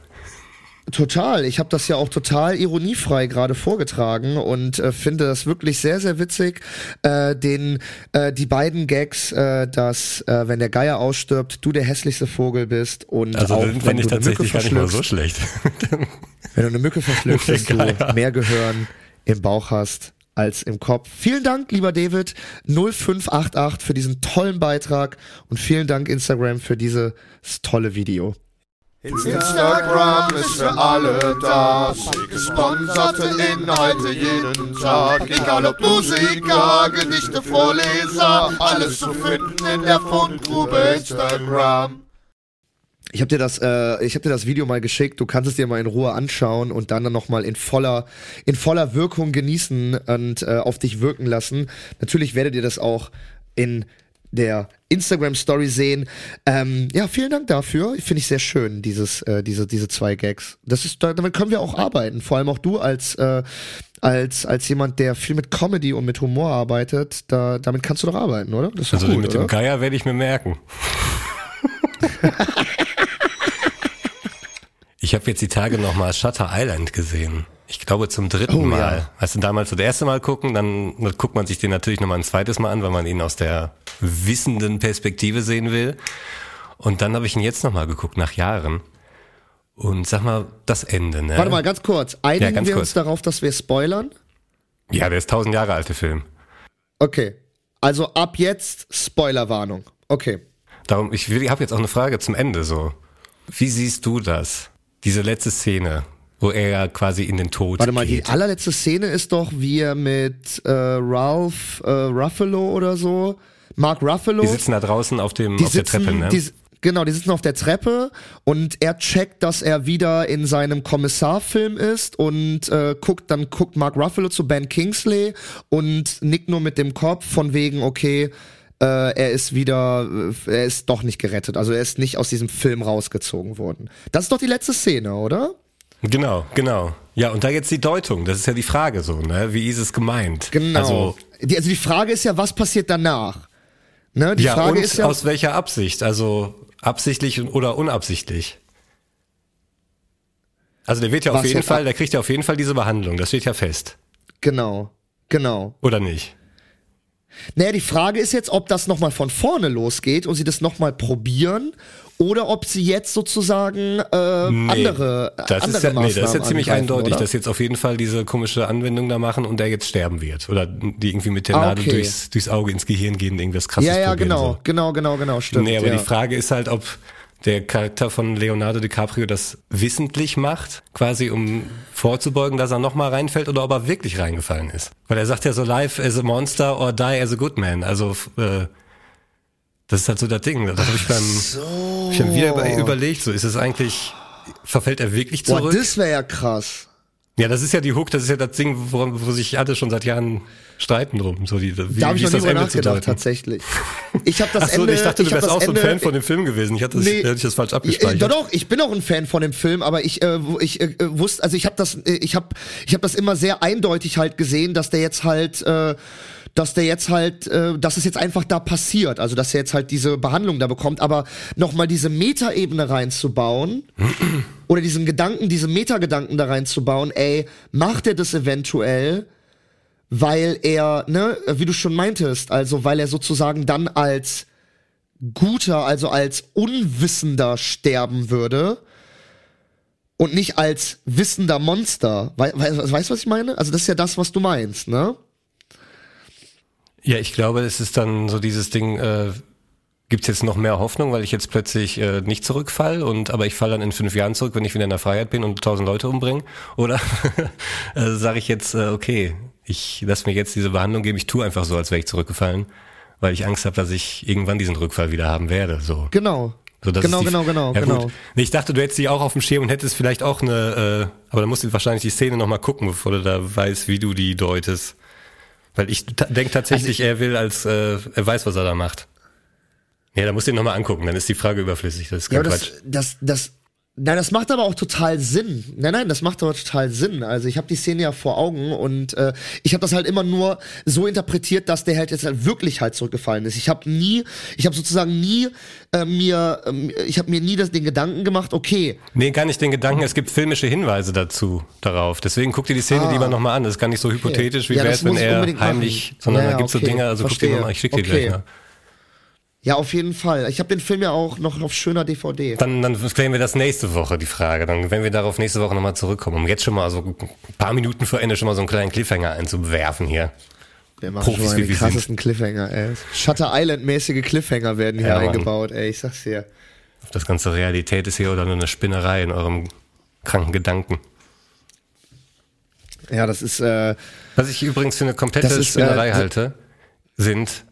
Total. Ich habe das ja auch total ironiefrei gerade vorgetragen und äh, finde das wirklich sehr, sehr witzig. Äh, den, äh, die beiden Gags, äh, dass äh, wenn der Geier ausstirbt, du der hässlichste Vogel bist und Also auch den wenn fand ich du eine Mücke tatsächlich gar nicht mal so schlecht. wenn du eine Mücke verschluckst, Der dass du mehr Gehirn im Bauch hast als im Kopf. Vielen Dank, lieber David 0588 für diesen tollen Beitrag und vielen Dank Instagram für dieses tolle Video. Instagram ist für alle da. Gesponserte Inhalte jeden Tag. Egal ob Musiker, Gedichte, Vorleser. Alles zu finden in der Fundgrube Instagram. Ich habe dir das, äh, ich habe dir das Video mal geschickt. Du kannst es dir mal in Ruhe anschauen und dann noch mal in voller, in voller Wirkung genießen und äh, auf dich wirken lassen. Natürlich werdet ihr das auch in der Instagram Story sehen. Ähm, ja, vielen Dank dafür. Finde ich sehr schön dieses, äh, diese, diese zwei Gags. Das ist, da- damit können wir auch arbeiten. Vor allem auch du als, äh, als, als jemand, der viel mit Comedy und mit Humor arbeitet. Da, damit kannst du doch arbeiten, oder? Also gut, mit oder? dem Geier werde ich mir merken. ich habe jetzt die Tage nochmal Shutter Island gesehen. Ich glaube zum dritten Oh, Mal. ja. Weißt du, damals so das erste Mal gucken, dann guckt man sich den natürlich nochmal ein zweites Mal an, weil man ihn aus der wissenden Perspektive sehen will. Und dann habe ich ihn jetzt nochmal geguckt, nach Jahren. Und sag mal, das Ende, ne? Warte mal, ganz kurz. Einigen Ja, ganz wir kurz. uns darauf, dass wir spoilern? Ja, der ist tausend Jahre alte Film. Okay. Also ab jetzt Spoilerwarnung. Okay. Darum, ich ich habe jetzt auch eine Frage zum Ende so. Wie siehst du das? Diese letzte Szene, wo er ja quasi in den Tod Warte mal, die geht. allerletzte Szene ist doch, wie er mit äh, Ralph äh, Ruffalo oder so, Mark Ruffalo. Die sitzen da draußen auf dem die auf der sitzen, Treppe, ne? die, genau, die sitzen auf der Treppe und er checkt, dass er wieder in seinem Kommissarfilm ist und äh, guckt, dann guckt Mark Ruffalo zu Ben Kingsley und nickt nur mit dem Kopf von wegen, okay, äh, er ist wieder, äh, er ist doch nicht gerettet. Also er ist nicht aus diesem Film rausgezogen worden. Das ist doch die letzte Szene, oder? Genau, genau. Ja, und da jetzt die Deutung, das ist ja die Frage so, ne? Wie ist es gemeint? Genau. Also, die, also die Frage ist ja, was passiert danach? Ne, die ja, Frage und ist ja, aus welcher Absicht? Also absichtlich oder unabsichtlich? Also der wird ja auf jeden Fall, der kriegt ja auf jeden Fall diese Behandlung, das steht ja fest. genau, genau. Oder nicht? Naja, die Frage ist jetzt, ob das nochmal von vorne losgeht und sie das nochmal probieren oder ob sie jetzt sozusagen äh, andere, das andere ist ja, nee, das ist ja Maßnahmen ziemlich eindeutig, oder? dass jetzt auf jeden Fall diese komische Anwendung da machen und der jetzt sterben wird. Oder die irgendwie mit der Ah, Nadel okay. durchs, durchs Auge ins Gehirn gehen, irgendwas krasses Ja, ja, genau, So. genau, genau, genau, stimmt. Nee, aber ja. die Frage ist halt, ob der Charakter von Leonardo DiCaprio das wissentlich macht, quasi um vorzubeugen, dass er nochmal reinfällt oder ob er wirklich reingefallen ist. Weil er sagt ja so live as a monster or die as a good man. Also äh, das ist halt so das Ding. Das habe ich beim ich hab wieder über, überlegt, so ist es eigentlich, verfällt er wirklich Boah, zurück? das wäre ja krass. Ja, das ist ja die Hook, das ist ja das Ding, wo, wo sich alle schon seit Jahren streiten drum. So die, wie, Da habe ich noch nie das drüber nachgedacht, tatsächlich. Ich habe das Ach so, Ende. ich dachte, du hab wärst auch so ein Fan von dem Film gewesen. Ich hatte das, Nee. hätte ich das falsch abgespeichert. Doch, doch, ich bin auch ein Fan von dem Film, aber ich, äh, ich äh, wusste, also ich habe das, äh, ich habe, ich habe das immer sehr eindeutig halt gesehen, dass der jetzt halt, äh, dass der jetzt halt, äh, dass es jetzt einfach da passiert, also dass er jetzt halt diese Behandlung da bekommt, aber nochmal diese Metaebene reinzubauen oder diesen Gedanken, diese Metagedanken da reinzubauen, ey, macht er das eventuell? Weil er, ne, wie du schon meintest, also weil er sozusagen dann als guter, also als Unwissender sterben würde und nicht als wissender Monster. Wei weißt du, was ich meine? Also das ist ja das, was du meinst, ne? Ja, ich glaube, es ist dann so dieses Ding, äh, gibt es jetzt noch mehr Hoffnung, weil ich jetzt plötzlich äh, nicht zurückfall und aber ich falle dann in fünf Jahren zurück, wenn ich wieder in der Freiheit bin und tausend Leute umbringe? Oder äh, sage ich jetzt, äh, okay, ich lass mir jetzt diese Behandlung geben, ich tue einfach so, als wäre ich zurückgefallen, weil ich Angst habe, dass ich irgendwann diesen Rückfall wieder haben werde. So. Genau. So, das genau, genau, genau, ja, genau. Gut. Ich dachte, du hättest die auch auf dem Schirm und hättest vielleicht auch eine, äh, aber da musst du wahrscheinlich die Szene nochmal gucken, bevor du da weißt, wie du die deutest. Weil ich denke tatsächlich, er will, als äh, er weiß, was er da macht. Ja, da musst du ihn nochmal angucken, dann ist die Frage überflüssig. Das ist Ja, das, das, das, nein, das macht aber auch total Sinn. Nein, nein, das macht aber total Sinn. Also ich habe die Szene ja vor Augen und äh, ich habe das halt immer nur so interpretiert, dass der halt jetzt halt wirklich halt zurückgefallen ist. Ich habe nie, ich habe sozusagen nie äh, mir, ähm, ich habe mir nie das, den Gedanken gemacht, okay, Nee, gar nicht den Gedanken, es gibt filmische Hinweise dazu, darauf. Deswegen guck dir die Szene Ah. lieber nochmal an. Das ist gar nicht so hypothetisch, wie Ja, wäre es, wenn er heimlich, machen. sondern Ja, da gibt's so okay. Dinge, also guck dir Verstehe. nochmal, ich schick dir Okay. gleich mal. Ja, auf jeden Fall. Ich habe den Film ja auch noch auf schöner DVD. Dann, dann klären wir das nächste Woche, die Frage. Dann, wenn wir darauf nächste Woche nochmal zurückkommen, um jetzt schon mal so ein paar Minuten vor Ende schon mal so einen kleinen Cliffhanger einzuwerfen hier. Wir machen Profis, schon mal die wir sind. krassesten Cliffhanger, ey. Shutter Island-mäßige Cliffhanger werden hier Ja, eingebaut, ey. Ich sag's dir. Ob das ganze Realität ist hier oder nur eine Spinnerei in eurem kranken Gedanken. Ja, das ist, äh, Was ich übrigens für eine komplette Das ist, Spinnerei äh, halte, sind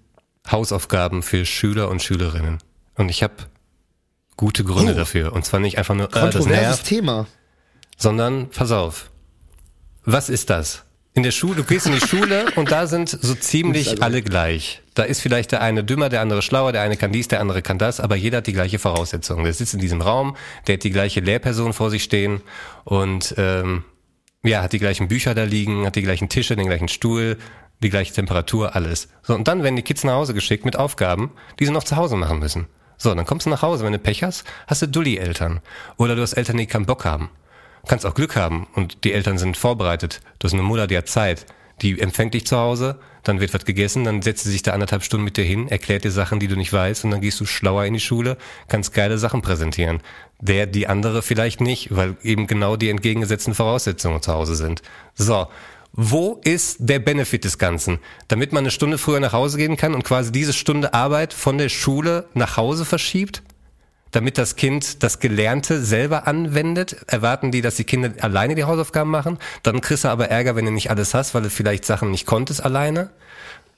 Hausaufgaben für Schüler und Schülerinnen. Und ich habe gute Gründe Oh. dafür. Und zwar nicht einfach nur, äh, das nervt, Thema. sondern pass auf. Was ist das? In der Schule, du gehst in die Schule und da sind so ziemlich alle gleich. Da ist vielleicht der eine dümmer, der andere schlauer, der eine kann dies, der andere kann das, aber jeder hat die gleiche Voraussetzung. Der sitzt in diesem Raum, der hat die gleiche Lehrperson vor sich stehen und ähm, ja, hat die gleichen Bücher da liegen, hat die gleichen Tische, den gleichen Stuhl, die gleiche Temperatur, alles. So, und dann werden die Kids nach Hause geschickt mit Aufgaben, die sie noch zu Hause machen müssen. So, dann kommst du nach Hause, wenn du Pech hast, hast du Dulli-Eltern. Oder du hast Eltern, die keinen Bock haben. Du kannst auch Glück haben und die Eltern sind vorbereitet. Du hast eine Mutter, die hat Zeit. Die empfängt dich zu Hause, dann wird was gegessen, dann setzt sie sich da anderthalb Stunden mit dir hin, erklärt dir Sachen, die du nicht weißt und dann gehst du schlauer in die Schule, kannst geile Sachen präsentieren. Der, die andere vielleicht nicht, weil eben genau die entgegengesetzten Voraussetzungen zu Hause sind. So. Wo ist der Benefit des Ganzen? Damit man eine Stunde früher nach Hause gehen kann und quasi diese Stunde Arbeit von der Schule nach Hause verschiebt? Damit das Kind das Gelernte selber anwendet, erwarten die, dass die Kinder alleine die Hausaufgaben machen. Dann kriegst du aber Ärger, wenn du nicht alles hast, weil du vielleicht Sachen nicht konntest alleine.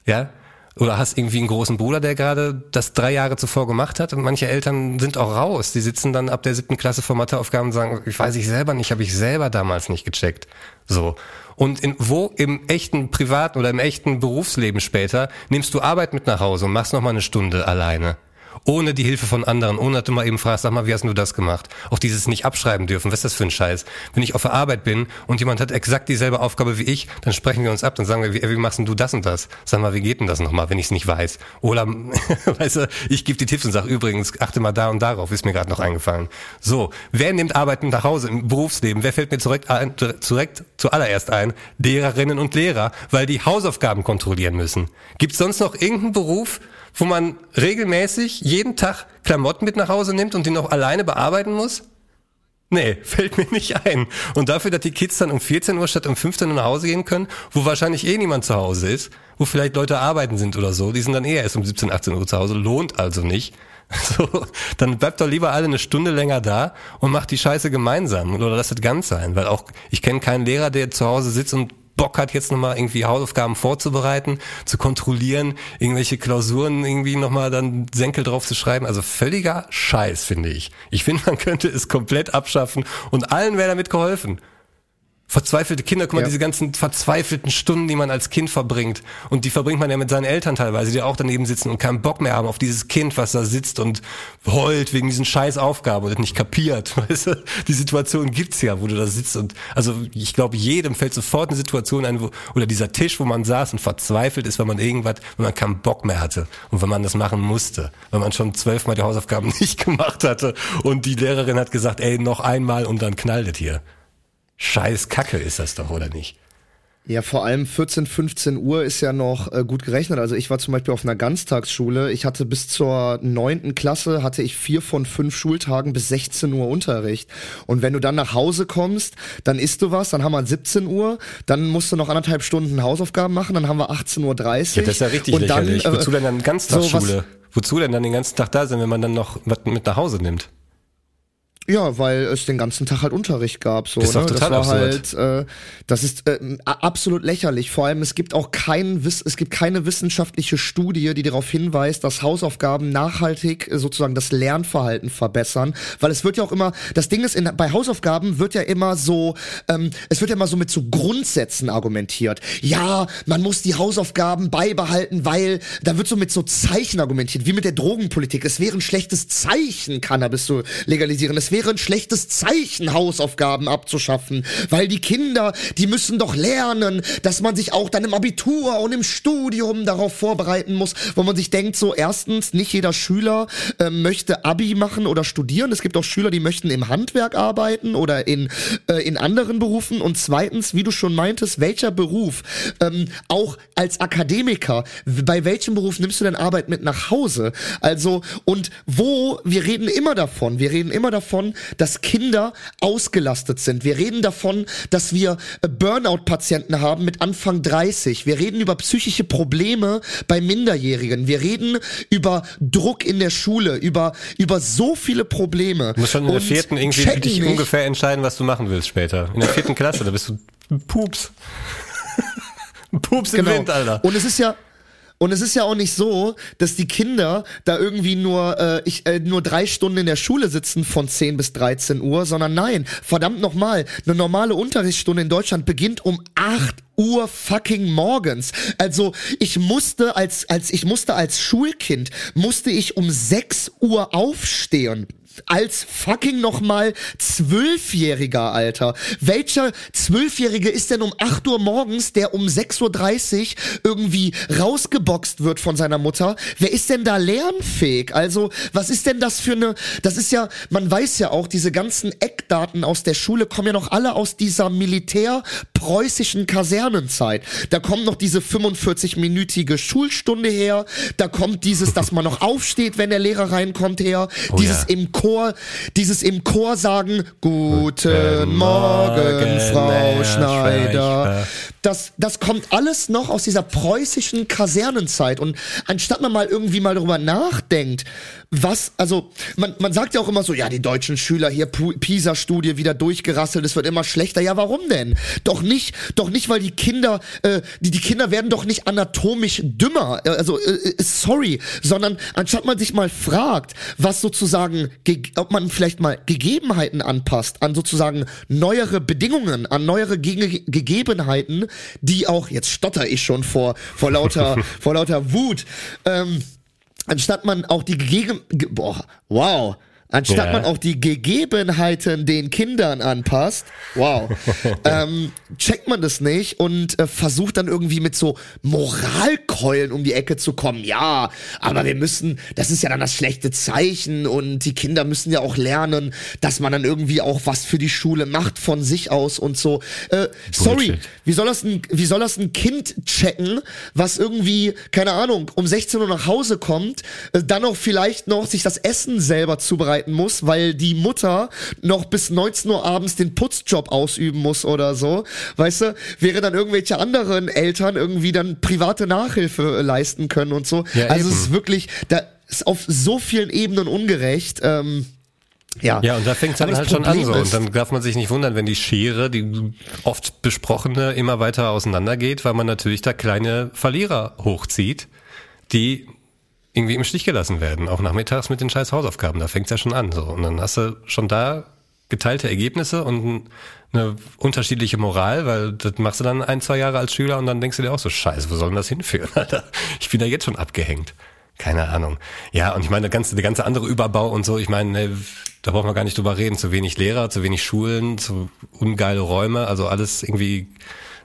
Ja, oder hast irgendwie einen großen Bruder, der gerade das drei Jahre zuvor gemacht hat und manche Eltern sind auch raus. Die sitzen dann ab der siebten Klasse vor Matheaufgaben und sagen, ich weiß ich selber nicht, habe ich selber damals nicht gecheckt. So. Und in, wo im echten privaten oder im echten Berufsleben später nimmst du Arbeit mit nach Hause und machst noch mal eine Stunde alleine? Ohne die Hilfe von anderen, ohne dass du mal eben fragst, sag mal, wie hast du das gemacht? Auch dieses nicht abschreiben dürfen, was ist das für ein Scheiß? Wenn ich auf der Arbeit bin und jemand hat exakt dieselbe Aufgabe wie ich, dann sprechen wir uns ab, dann sagen wir, wie, wie machst du das und das? Sag mal, wie geht denn das nochmal, wenn ich es nicht weiß? Oder, weißt du, ich gebe die Tipps und sag übrigens, achte mal da und darauf, ist mir gerade noch eingefallen. So, wer nimmt Arbeiten nach Hause im Berufsleben? Wer fällt mir zurück, ein, zurück zuallererst ein? Lehrerinnen und Lehrer, weil die Hausaufgaben kontrollieren müssen. Gibt sonst noch irgendeinen Beruf, wo man regelmäßig jeden Tag Klamotten mit nach Hause nimmt und die noch alleine bearbeiten muss? Nee, fällt mir nicht ein. Und dafür, dass die Kids dann um 14 Uhr statt um 15 Uhr nach Hause gehen können, wo wahrscheinlich eh niemand zu Hause ist, wo vielleicht Leute arbeiten sind oder so, die sind dann eher erst um 17, 18 Uhr zu Hause, lohnt also nicht. So, dann bleibt doch lieber alle eine Stunde länger da und macht die Scheiße gemeinsam oder lasst es ganz sein, weil auch ich kenne keinen Lehrer, der zu Hause sitzt und Bock hat, jetzt nochmal irgendwie Hausaufgaben vorzubereiten, zu kontrollieren, irgendwelche Klausuren irgendwie nochmal dann Senkel drauf zu schreiben. Also völliger Scheiß, finde ich. Ich finde, man könnte es komplett abschaffen und allen wäre damit geholfen. Verzweifelte Kinder, guck mal, Ja. diese ganzen verzweifelten Stunden, die man als Kind verbringt. Und die verbringt man ja mit seinen Eltern teilweise, die auch daneben sitzen und keinen Bock mehr haben auf dieses Kind, was da sitzt und heult wegen diesen scheiß Aufgaben und nicht kapiert. Weißt du? Die Situation gibt's ja, wo du da sitzt und, also, ich glaube, jedem fällt sofort eine Situation ein, wo, oder dieser Tisch, wo man saß und verzweifelt ist, wenn man irgendwas, wenn man keinen Bock mehr hatte und wenn man das machen musste, wenn man schon zwölfmal die Hausaufgaben nicht gemacht hatte und die Lehrerin hat gesagt, ey, noch einmal und dann knallt es hier. Scheiß Kacke ist das doch, oder nicht? Ja, vor allem 14, 15 Uhr ist ja noch äh, gut gerechnet. Also ich war zum Beispiel auf einer Ganztagsschule. Ich hatte bis zur neunten Klasse hatte ich vier von fünf Schultagen bis 16 Uhr Unterricht. Und wenn du dann nach Hause kommst, dann isst du was, dann haben wir 17 Uhr, dann musst du noch anderthalb Stunden Hausaufgaben machen, dann haben wir 18.30 Uhr. Ja, das ist ja richtig und dann, lächerlich. äh, Wozu denn dann Ganztagsschule? so Wozu denn dann den ganzen Tag da sein, wenn man dann noch was mit nach Hause nimmt? Ja, weil es den ganzen Tag halt Unterricht gab. So, Ist doch ne? total das war absurd. halt, äh, das ist äh, absolut lächerlich. Vor allem es gibt auch kein, Wiss es gibt keine wissenschaftliche Studie, die darauf hinweist, dass Hausaufgaben nachhaltig äh, sozusagen das Lernverhalten verbessern. Weil es wird ja auch immer, das Ding ist, in, bei Hausaufgaben wird ja immer so, ähm, es wird ja immer so mit so Grundsätzen argumentiert. Ja, man muss die Hausaufgaben beibehalten, weil da wird so mit so Zeichen argumentiert, wie mit der Drogenpolitik. Es wäre ein schlechtes Zeichen, Cannabis zu legalisieren. Es wäre ein schlechtes Zeichen, Hausaufgaben abzuschaffen, weil die Kinder, die müssen doch lernen, dass man sich auch dann im Abitur und im Studium darauf vorbereiten muss, wo man sich denkt, so erstens, nicht jeder Schüler äh, möchte Abi machen oder studieren. Es gibt auch Schüler, die möchten im Handwerk arbeiten oder in, äh, in anderen Berufen. Und zweitens, wie du schon meintest, welcher Beruf, ähm, auch als Akademiker, bei welchem Beruf nimmst du denn Arbeit mit nach Hause? Also, und wo, wir reden immer davon, wir reden immer davon, dass Kinder ausgelastet sind. Wir reden davon, dass wir äh, Burnout-Patienten haben mit Anfang 30. Wir reden über psychische Probleme bei Minderjährigen. Wir reden über Druck in der Schule, über, über so viele Probleme. Du musst schon in der vierten irgendwie checken dich nicht- ungefähr entscheiden, was du machen willst später. In der vierten Klasse, da bist du Pups. Pups im Wind, Alter. Und es ist ja und es ist ja auch nicht so, dass die Kinder da irgendwie nur äh, ich äh, nur drei Stunden in der Schule sitzen von 10 bis 13 Uhr, sondern nein, verdammt nochmal, eine normale Unterrichtsstunde in Deutschland beginnt um 8 Uhr fucking morgens. Also ich musste als als ich musste als Schulkind musste ich um 6 Uhr aufstehen als fucking nochmal Zwölfjähriger, Alter. Welcher Zwölfjährige ist denn um 8 Uhr morgens, der um 6.30 Uhr irgendwie rausgeboxt wird von seiner Mutter? Wer ist denn da lernfähig? Also, was ist denn das für eine, das ist ja, man weiß ja auch, diese ganzen Eckdaten aus der Schule kommen ja noch alle aus dieser militär-preußischen Kaserne Kasernenzeit. Da kommt noch diese 45-minütige Schulstunde her, da kommt dieses, dass man noch aufsteht, wenn der Lehrer reinkommt her, dieses ja. im Chor, dieses im Chor sagen, guten Guten Morgen, Morgen, Frau Schneider. Schleicher. Das, das kommt alles noch aus dieser preußischen Kasernenzeit. Und anstatt man mal irgendwie mal darüber nachdenkt, was, also, man, man sagt ja auch immer so, ja, die deutschen Schüler hier, PISA-Studie wieder durchgerasselt, es wird immer schlechter. Ja, warum denn? Doch nicht, doch nicht, weil die Kinder, äh, die, die Kinder werden doch nicht anatomisch dümmer, äh, also, äh, äh, sorry, sondern anstatt man sich mal fragt, was sozusagen, ge- ob man vielleicht mal Gegebenheiten anpasst, an sozusagen neuere Bedingungen, an neuere Ge Gegebenheiten, die auch, jetzt stotter ich schon vor, vor lauter, vor lauter Wut, ähm, anstatt man auch die gegeben, ge boah, wow, anstatt Ja. man auch die Gegebenheiten den Kindern anpasst, wow, ähm, checkt man das nicht und äh, versucht dann irgendwie mit so Moralkeulen um die Ecke zu kommen. Ja, aber wir müssen, das ist ja dann das schlechte Zeichen und die Kinder müssen ja auch lernen, dass man dann irgendwie auch was für die Schule macht von sich aus und so. Äh, sorry, wie soll das ein, wie soll das ein Kind checken, was irgendwie, keine Ahnung, um 16 Uhr nach Hause kommt, äh, dann auch vielleicht noch sich das Essen selber zubereiten muss, weil die Mutter noch bis 19 Uhr abends den Putzjob ausüben muss oder so, weißt du, wäre dann irgendwelche anderen Eltern irgendwie dann private Nachhilfe äh, leisten können und so. Ja, also es eben. ist wirklich, da ist auf so vielen Ebenen ungerecht. Ähm, ja. Ja, und da fängt es dann halt schon an Problem so. Und dann darf man sich nicht wundern, wenn die Schere, die oft besprochene, immer weiter auseinandergeht, weil man natürlich da kleine Verlierer hochzieht, die irgendwie im Stich gelassen werden, auch nachmittags mit den scheiß Hausaufgaben. Da fängt's ja schon an so. Und dann hast du schon da geteilte Ergebnisse und eine unterschiedliche Moral, weil das machst du dann ein, zwei Jahre als Schüler und dann denkst du dir auch so, scheiße, wo soll denn das hinführen, Alter? Ich bin da jetzt schon abgehängt. Keine Ahnung. Ja, und ich meine, der ganze, der ganze andere Überbau und so, ich meine, ne, da brauchen wir gar nicht drüber reden. Zu wenig Lehrer, zu wenig Schulen, zu ungeile Räume, also alles irgendwie,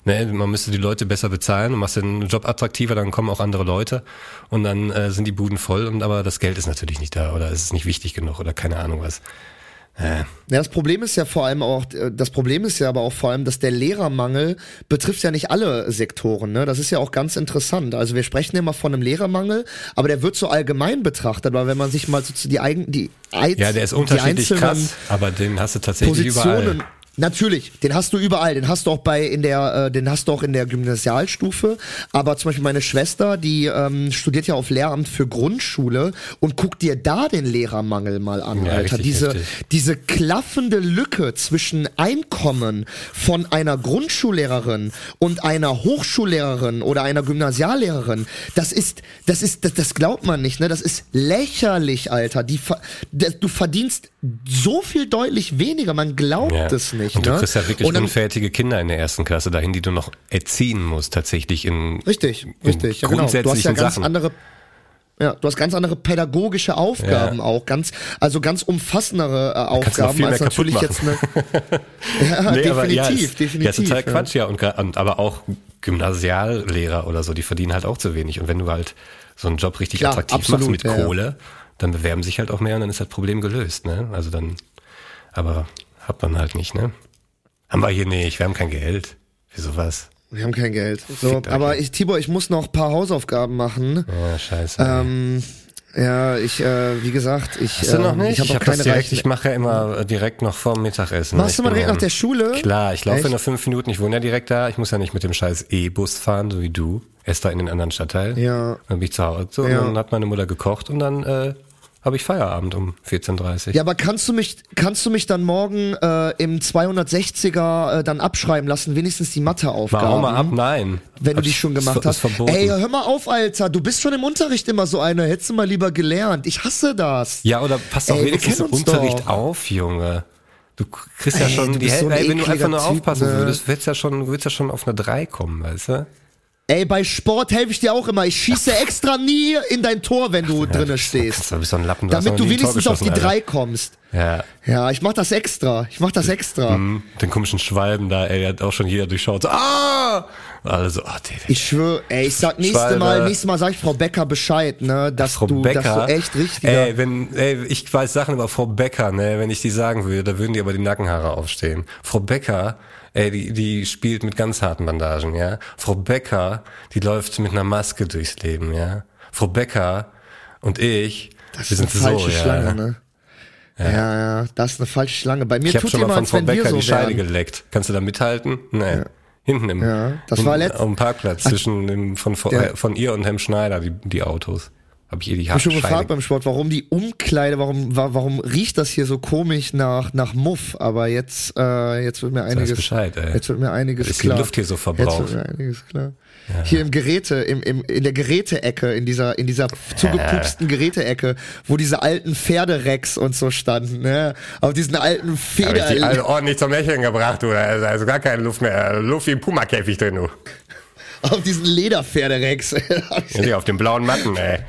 ne, man müsste die Leute besser bezahlen und machst den Job attraktiver, dann kommen auch andere Leute und dann äh, sind die Buden voll und aber das Geld ist natürlich nicht da oder ist es nicht wichtig genug oder keine Ahnung was. Ja, das Problem ist ja vor allem auch, äh, das Problem ist ja aber auch vor allem, dass der Lehrermangel betrifft ja nicht alle Sektoren. Ne? Das ist ja auch ganz interessant. Also wir sprechen immer von einem Lehrermangel, aber der wird so allgemein betrachtet, weil wenn man sich mal so zu die eigen, die, Eiz- Ja, der ist unterschiedlich krass, aber den hast du tatsächlich Positionen. überall. Natürlich, den hast du überall, den hast du auch bei in der, äh, den hast du auch in der Gymnasialstufe. Aber zum Beispiel meine Schwester, die ähm, studiert ja auf Lehramt für Grundschule und guck dir da den Lehrermangel mal an, Ja, Alter. Diese heftig. diese klaffende Lücke zwischen Einkommen von einer Grundschullehrerin und einer Hochschullehrerin oder einer Gymnasiallehrerin, das ist, das ist, das, das glaubt man nicht, ne? Das ist lächerlich, Alter. Die, du verdienst so viel deutlich weniger, man glaubt Ja. es nicht, Und du ne? kriegst ja wirklich dann- unfertige Kinder in der ersten Klasse dahin, die du noch erziehen musst, tatsächlich in, Richtig, in richtig. Ja, genau. Du hast ja grundsätzlichen ganz Sachen. andere ja, du hast ganz andere pädagogische Aufgaben Ja. auch, ganz, also ganz umfassendere äh, Aufgaben als natürlich jetzt eine. Ja, Nee, aber definitiv, ja, ist, definitiv. Ja, ist total. Quatsch, ja. Und, und aber auch Gymnasiallehrer oder so, die verdienen halt auch zu wenig. Und wenn du halt so einen Job richtig Klar, attraktiv absolut, machst mit. Kohle, dann bewerben sich halt auch mehr und dann ist das Problem gelöst, ne? Also dann, aber hat man halt nicht, ne? Haben wir hier nicht, wir haben kein Geld für sowas. Wir haben kein Geld. So, aber ich, Tibor, ich muss noch ein paar Hausaufgaben machen. Ja, scheiße. Ähm, ja, ich, äh, wie gesagt, ich, Hast du noch ähm, nicht? ich habe Ich hab das keine direkt, reichen. ich mache ja immer direkt noch vorm Mittagessen. Machst du mal direkt nach der Schule? Klar, ich laufe Echt? nach fünf Minuten, ich wohne ja direkt da, ich muss ja nicht mit dem scheiß E-Bus fahren, so wie du. Erst da in den anderen Stadtteil. Ja. Dann bin ich zu Hause so, Ja. und dann hat meine Mutter gekocht und dann äh, habe ich Feierabend um 14.30 Uhr. Ja, aber kannst du mich, kannst du mich dann morgen äh, im 260er äh, dann abschreiben lassen, wenigstens die Matheaufgaben? Warum mal ab? Nein. Wenn du Hab die schon gemacht ist hast. verboten. Ey, hör mal auf, Alter. Du bist schon im Unterricht immer so einer. Hättest du mal lieber gelernt. Ich hasse das. Ja, oder passt doch wenigstens im Unterricht doch. auf, Junge. Du kriegst ja Ey, schon du die so Hälfte, wenn du einfach nur Typ, aufpassen ne? würdest, würdest ja schon, würdest ja schon auf eine 3 kommen, weißt du? Ey, bei Sport helfe ich dir auch immer. Ich schieße extra nie in dein Tor, wenn du drinne stehst. Du bist so ein Lappen, du Damit du wenigstens auf die drei kommst. Ja. Ja, ich mach das extra. Ich mach das extra. Mhm. Den komischen Schwalben da, ey, der hat auch schon jeder durchschaut. Ah! Also, oh, David. Ich schwöre, ey, ich sag nächste Schwalbe. Mal, nächstes Mal sag ich Frau Becker Bescheid, ne, dass Frau du, Becker, dass du echt richtig. Ey, wenn, ey, ich weiß Sachen über Frau Becker, ne, wenn ich die sagen würde, da würden die aber die Nackenhaare aufstehen. Frau Becker, ey, die, die spielt mit ganz harten Bandagen, ja. Frau Becker, die läuft mit einer Maske durchs Leben, ja. Frau Becker und ich, das wir ist eine sind falsche so, ja. Schlange, ne? Ja. ja, das ist eine falsche Schlange. Bei mir Ich tut schon ihr mal von Frau wenn wir Becker so die Scheide wären. geleckt. Kannst du da mithalten? Nee. Hinten im, Ja, das im, war letzt- am Parkplatz zwischen dem, von, von, Ja. äh, von ihr und Herrn Schneider, die, die Autos. Hab ich ihr die Ich hab schon gefragt beim Sport, warum die Umkleide, warum, wa- warum riecht das hier so komisch nach, nach Muff? Aber jetzt, äh, jetzt wird mir einiges, Bescheid, ey. jetzt wird mir einiges Ist die klar. Luft hier so Jetzt verbraucht? wird mir einiges klar. Hier im Geräte, im, im, in der Geräteecke, in dieser, in dieser zugepupsten Geräteecke, wo diese alten Pferderecks und so standen, ne? Auf diesen alten Hab ich Feder, die alle ordentlich zum Lächeln gebracht, du. Also, also gar keine Luft mehr. Luft wie im Puma-Käfig drin, du. auf diesen Lederpferderecks. Ja, die auf den blauen Matten, ey.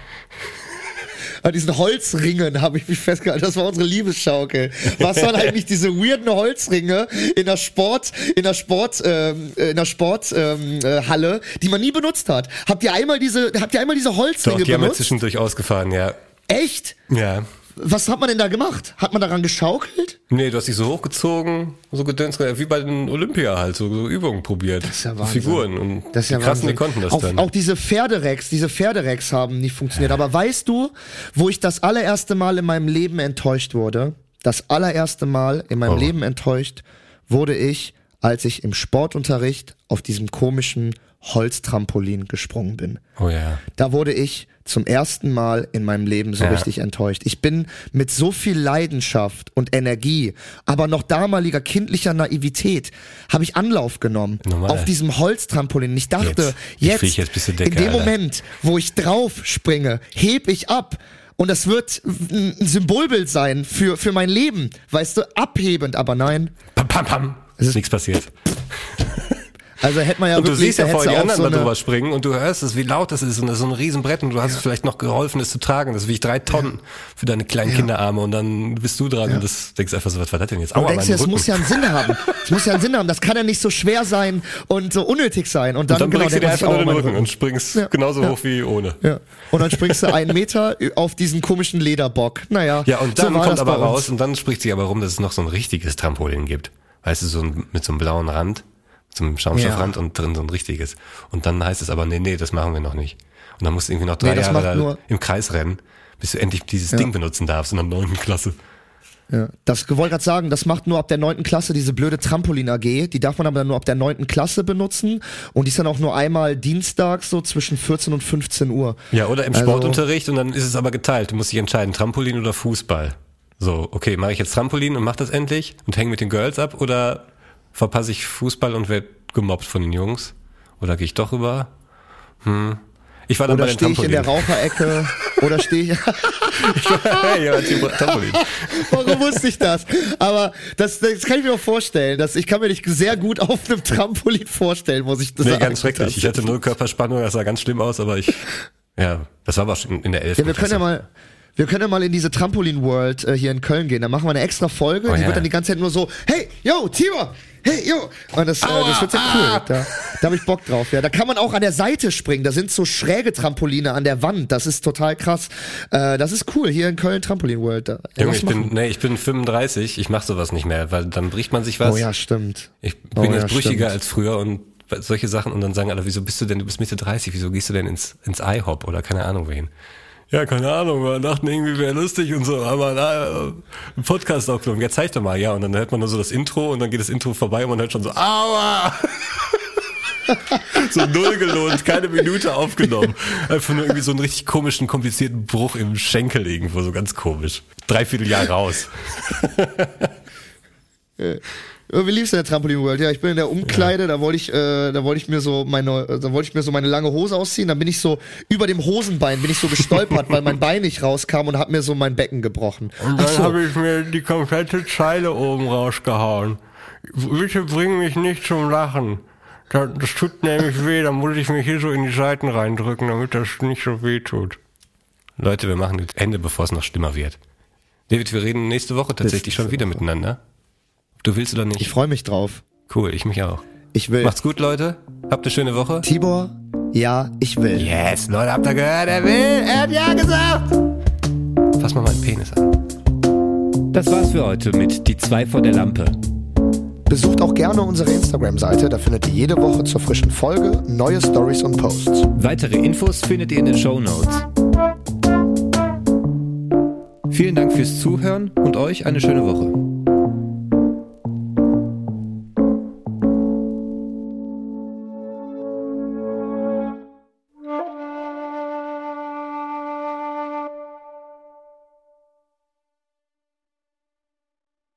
An diesen Holzringen habe ich mich festgehalten. Das war unsere Liebesschaukel. Was waren eigentlich diese weirden Holzringe in der Sport, in der Sport, ähm, in der Sporthalle, ähm, äh, die man nie benutzt hat? Habt ihr einmal diese, habt ihr einmal diese Doch, Holzringe die haben wir benutzt? zwischendurch ausgefahren, ja. Echt? Ja. Was hat man denn da gemacht? Hat man daran geschaukelt? Nee, du hast dich so hochgezogen, so gedönst, wie bei den Olympia halt, so, so Übungen probiert. Das ist ja Wahnsinn. Figuren. Und Das ist ja die krassen, die Wahnsinn. konnten das auch, dann. Auch diese Pferderecks, diese Pferderecks haben nicht funktioniert. Aber weißt du, wo ich das allererste Mal in meinem Leben enttäuscht wurde? Das allererste Mal in meinem Oh. Leben enttäuscht wurde ich, als ich im Sportunterricht auf diesem komischen Holztrampolin gesprungen bin. oh ja. Da wurde ich zum ersten Mal in meinem Leben so Ja. richtig enttäuscht. Ich bin mit so viel Leidenschaft und Energie, aber noch damaliger kindlicher Naivität, habe ich Anlauf genommen Normal. auf diesem Holztrampolin. Ich dachte, Jetzt. Ich jetzt, flieg jetzt bis zur Decke, in dem Alter. Moment, wo ich drauf springe, heb ich ab. Und das wird ein Symbolbild sein für, für mein Leben. Weißt du, abhebend, aber nein. Pam, pam, pam. Es ist nichts passiert. Also hätte man ja Und du siehst ja vorher die anderen so da drüber springen und du hörst es, wie laut das ist und das ist so ein Riesenbrett und du hast es vielleicht noch geholfen, es zu tragen. Das wiegt drei Tonnen für deine kleinen Kinderarme und dann bist du dran und das denkst einfach so, was war das denn jetzt? Aua, denkst mein dir, es muss ja einen Sinn haben. Es muss ja einen Sinn haben. Das kann ja nicht so schwer sein und so unnötig sein. Und dann, und dann genau, bringst du dir einfach nur den Rücken und springst Ja, genauso ja. hoch wie ohne. Ja. Und dann springst du einen Meter auf diesen komischen Lederbock. Naja. Ja, und so dann war kommt das aber raus und dann spricht sich aber rum, dass es noch so ein richtiges Trampolin gibt. Weißt du, so ein, mit so einem blauen Rand, einem Schaumstoffrand und drin so ein richtiges. Und dann heißt es aber, nee, nee, das machen wir noch nicht. Und dann musst du irgendwie noch drei Nee, Jahre im Kreis rennen, bis du endlich dieses Ding benutzen darfst in der neunten Klasse. Ja. Das wollte gerade sagen, das macht nur ab der neunten Klasse diese blöde Trampolin AG. Die darf man aber dann nur ab der neunten Klasse benutzen. Und die ist dann auch nur einmal dienstags so zwischen 14 und 15 Uhr. Ja, oder im Also- Sportunterricht und dann ist es aber geteilt. Du musst dich entscheiden, Trampolin oder Fußball. So, okay, mache ich jetzt Trampolin und mach das endlich und hänge mit den Girls ab oder verpasse ich Fußball und werde gemobbt von den Jungs? Oder gehe ich doch rüber? Hm. Ich war dann Oder bei den stehe ich in der. Raucherecke? oder stehe ich... ja, Trampolin. Warum wusste ich das? Aber das, das kann ich mir auch vorstellen. Dass ich kann mir dich sehr gut auf einem Trampolin vorstellen, muss ich das Nee, sagen. ganz schrecklich. Ich hatte null Körperspannung, das sah ganz schlimm aus, aber ich, ja, das war aber schon in der 11. Ja, wir können ja mal, wir können ja mal in diese Trampolin World äh, hier in Köln gehen. Da machen wir eine extra Folge. Oh die ja. wird dann die ganze Zeit nur so, hey, yo, Tibor, hey, yo. Und das, äh, das wird sehr cool. Da, da habe ich Bock drauf. Ja, da kann man auch an der Seite springen. Da sind so schräge Trampoline an der Wand. Das ist total krass. Äh, das ist cool hier in Köln Trampolin World. Da, Junge, ich bin, nee, ich bin 35, ich mache sowas nicht mehr, weil dann bricht man sich was. Oh ja, stimmt. Ich Oh bin ja, jetzt brüchiger stimmt. als früher und solche Sachen und dann sagen alle, wieso bist du denn, du bist Mitte 30, wieso gehst du denn ins, ins IHOP oder keine Ahnung wohin? Ja, keine Ahnung, wir dachten irgendwie wäre lustig und so, aber na, äh, Podcast aufgenommen. Ja, zeig doch mal, ja. Und dann hört man nur so das Intro und dann geht das Intro vorbei und man hört schon so, aua! so null gelohnt, keine Minute aufgenommen. Einfach nur irgendwie so einen richtig komischen, komplizierten Bruch im Schenkel irgendwo, so ganz komisch. Dreiviertel Jahr raus. Äh, Wie lief's in der Trampolin World? Ja, ich bin in der Umkleide, da wollte ich, äh, da wollte ich mir so meine, da wollte ich mir so meine lange Hose ausziehen, dann bin ich so über dem Hosenbein bin ich so gestolpert, weil mein Bein nicht rauskam und hab mir so mein Becken gebrochen. Und dann so. habe ich mir die komplette Zeile oben rausgehauen. Bitte bring mich nicht zum Lachen. Das, das tut nämlich weh, da muss ich mich hier so in die Seiten reindrücken, damit das nicht so weh tut. Leute, wir machen jetzt Ende, bevor es noch schlimmer wird. David, wir reden nächste Woche tatsächlich schon wieder miteinander. Du willst oder Ich nicht? freue mich drauf. Cool, ich mich auch. ich will. Macht's gut, Leute. Habt eine schöne Woche. Tibor, ja, ich will. Yes, Leute, habt ihr gehört? Er will. Er hat ja gesagt. Fass mal meinen Penis an. Das war's für heute mit Die zwei vor der Lampe. Besucht auch gerne unsere Instagram-Seite, da findet ihr jede Woche zur frischen Folge neue Stories und Posts. Weitere Infos findet ihr in den Show Notes. Vielen Dank fürs Zuhören und euch eine schöne Woche.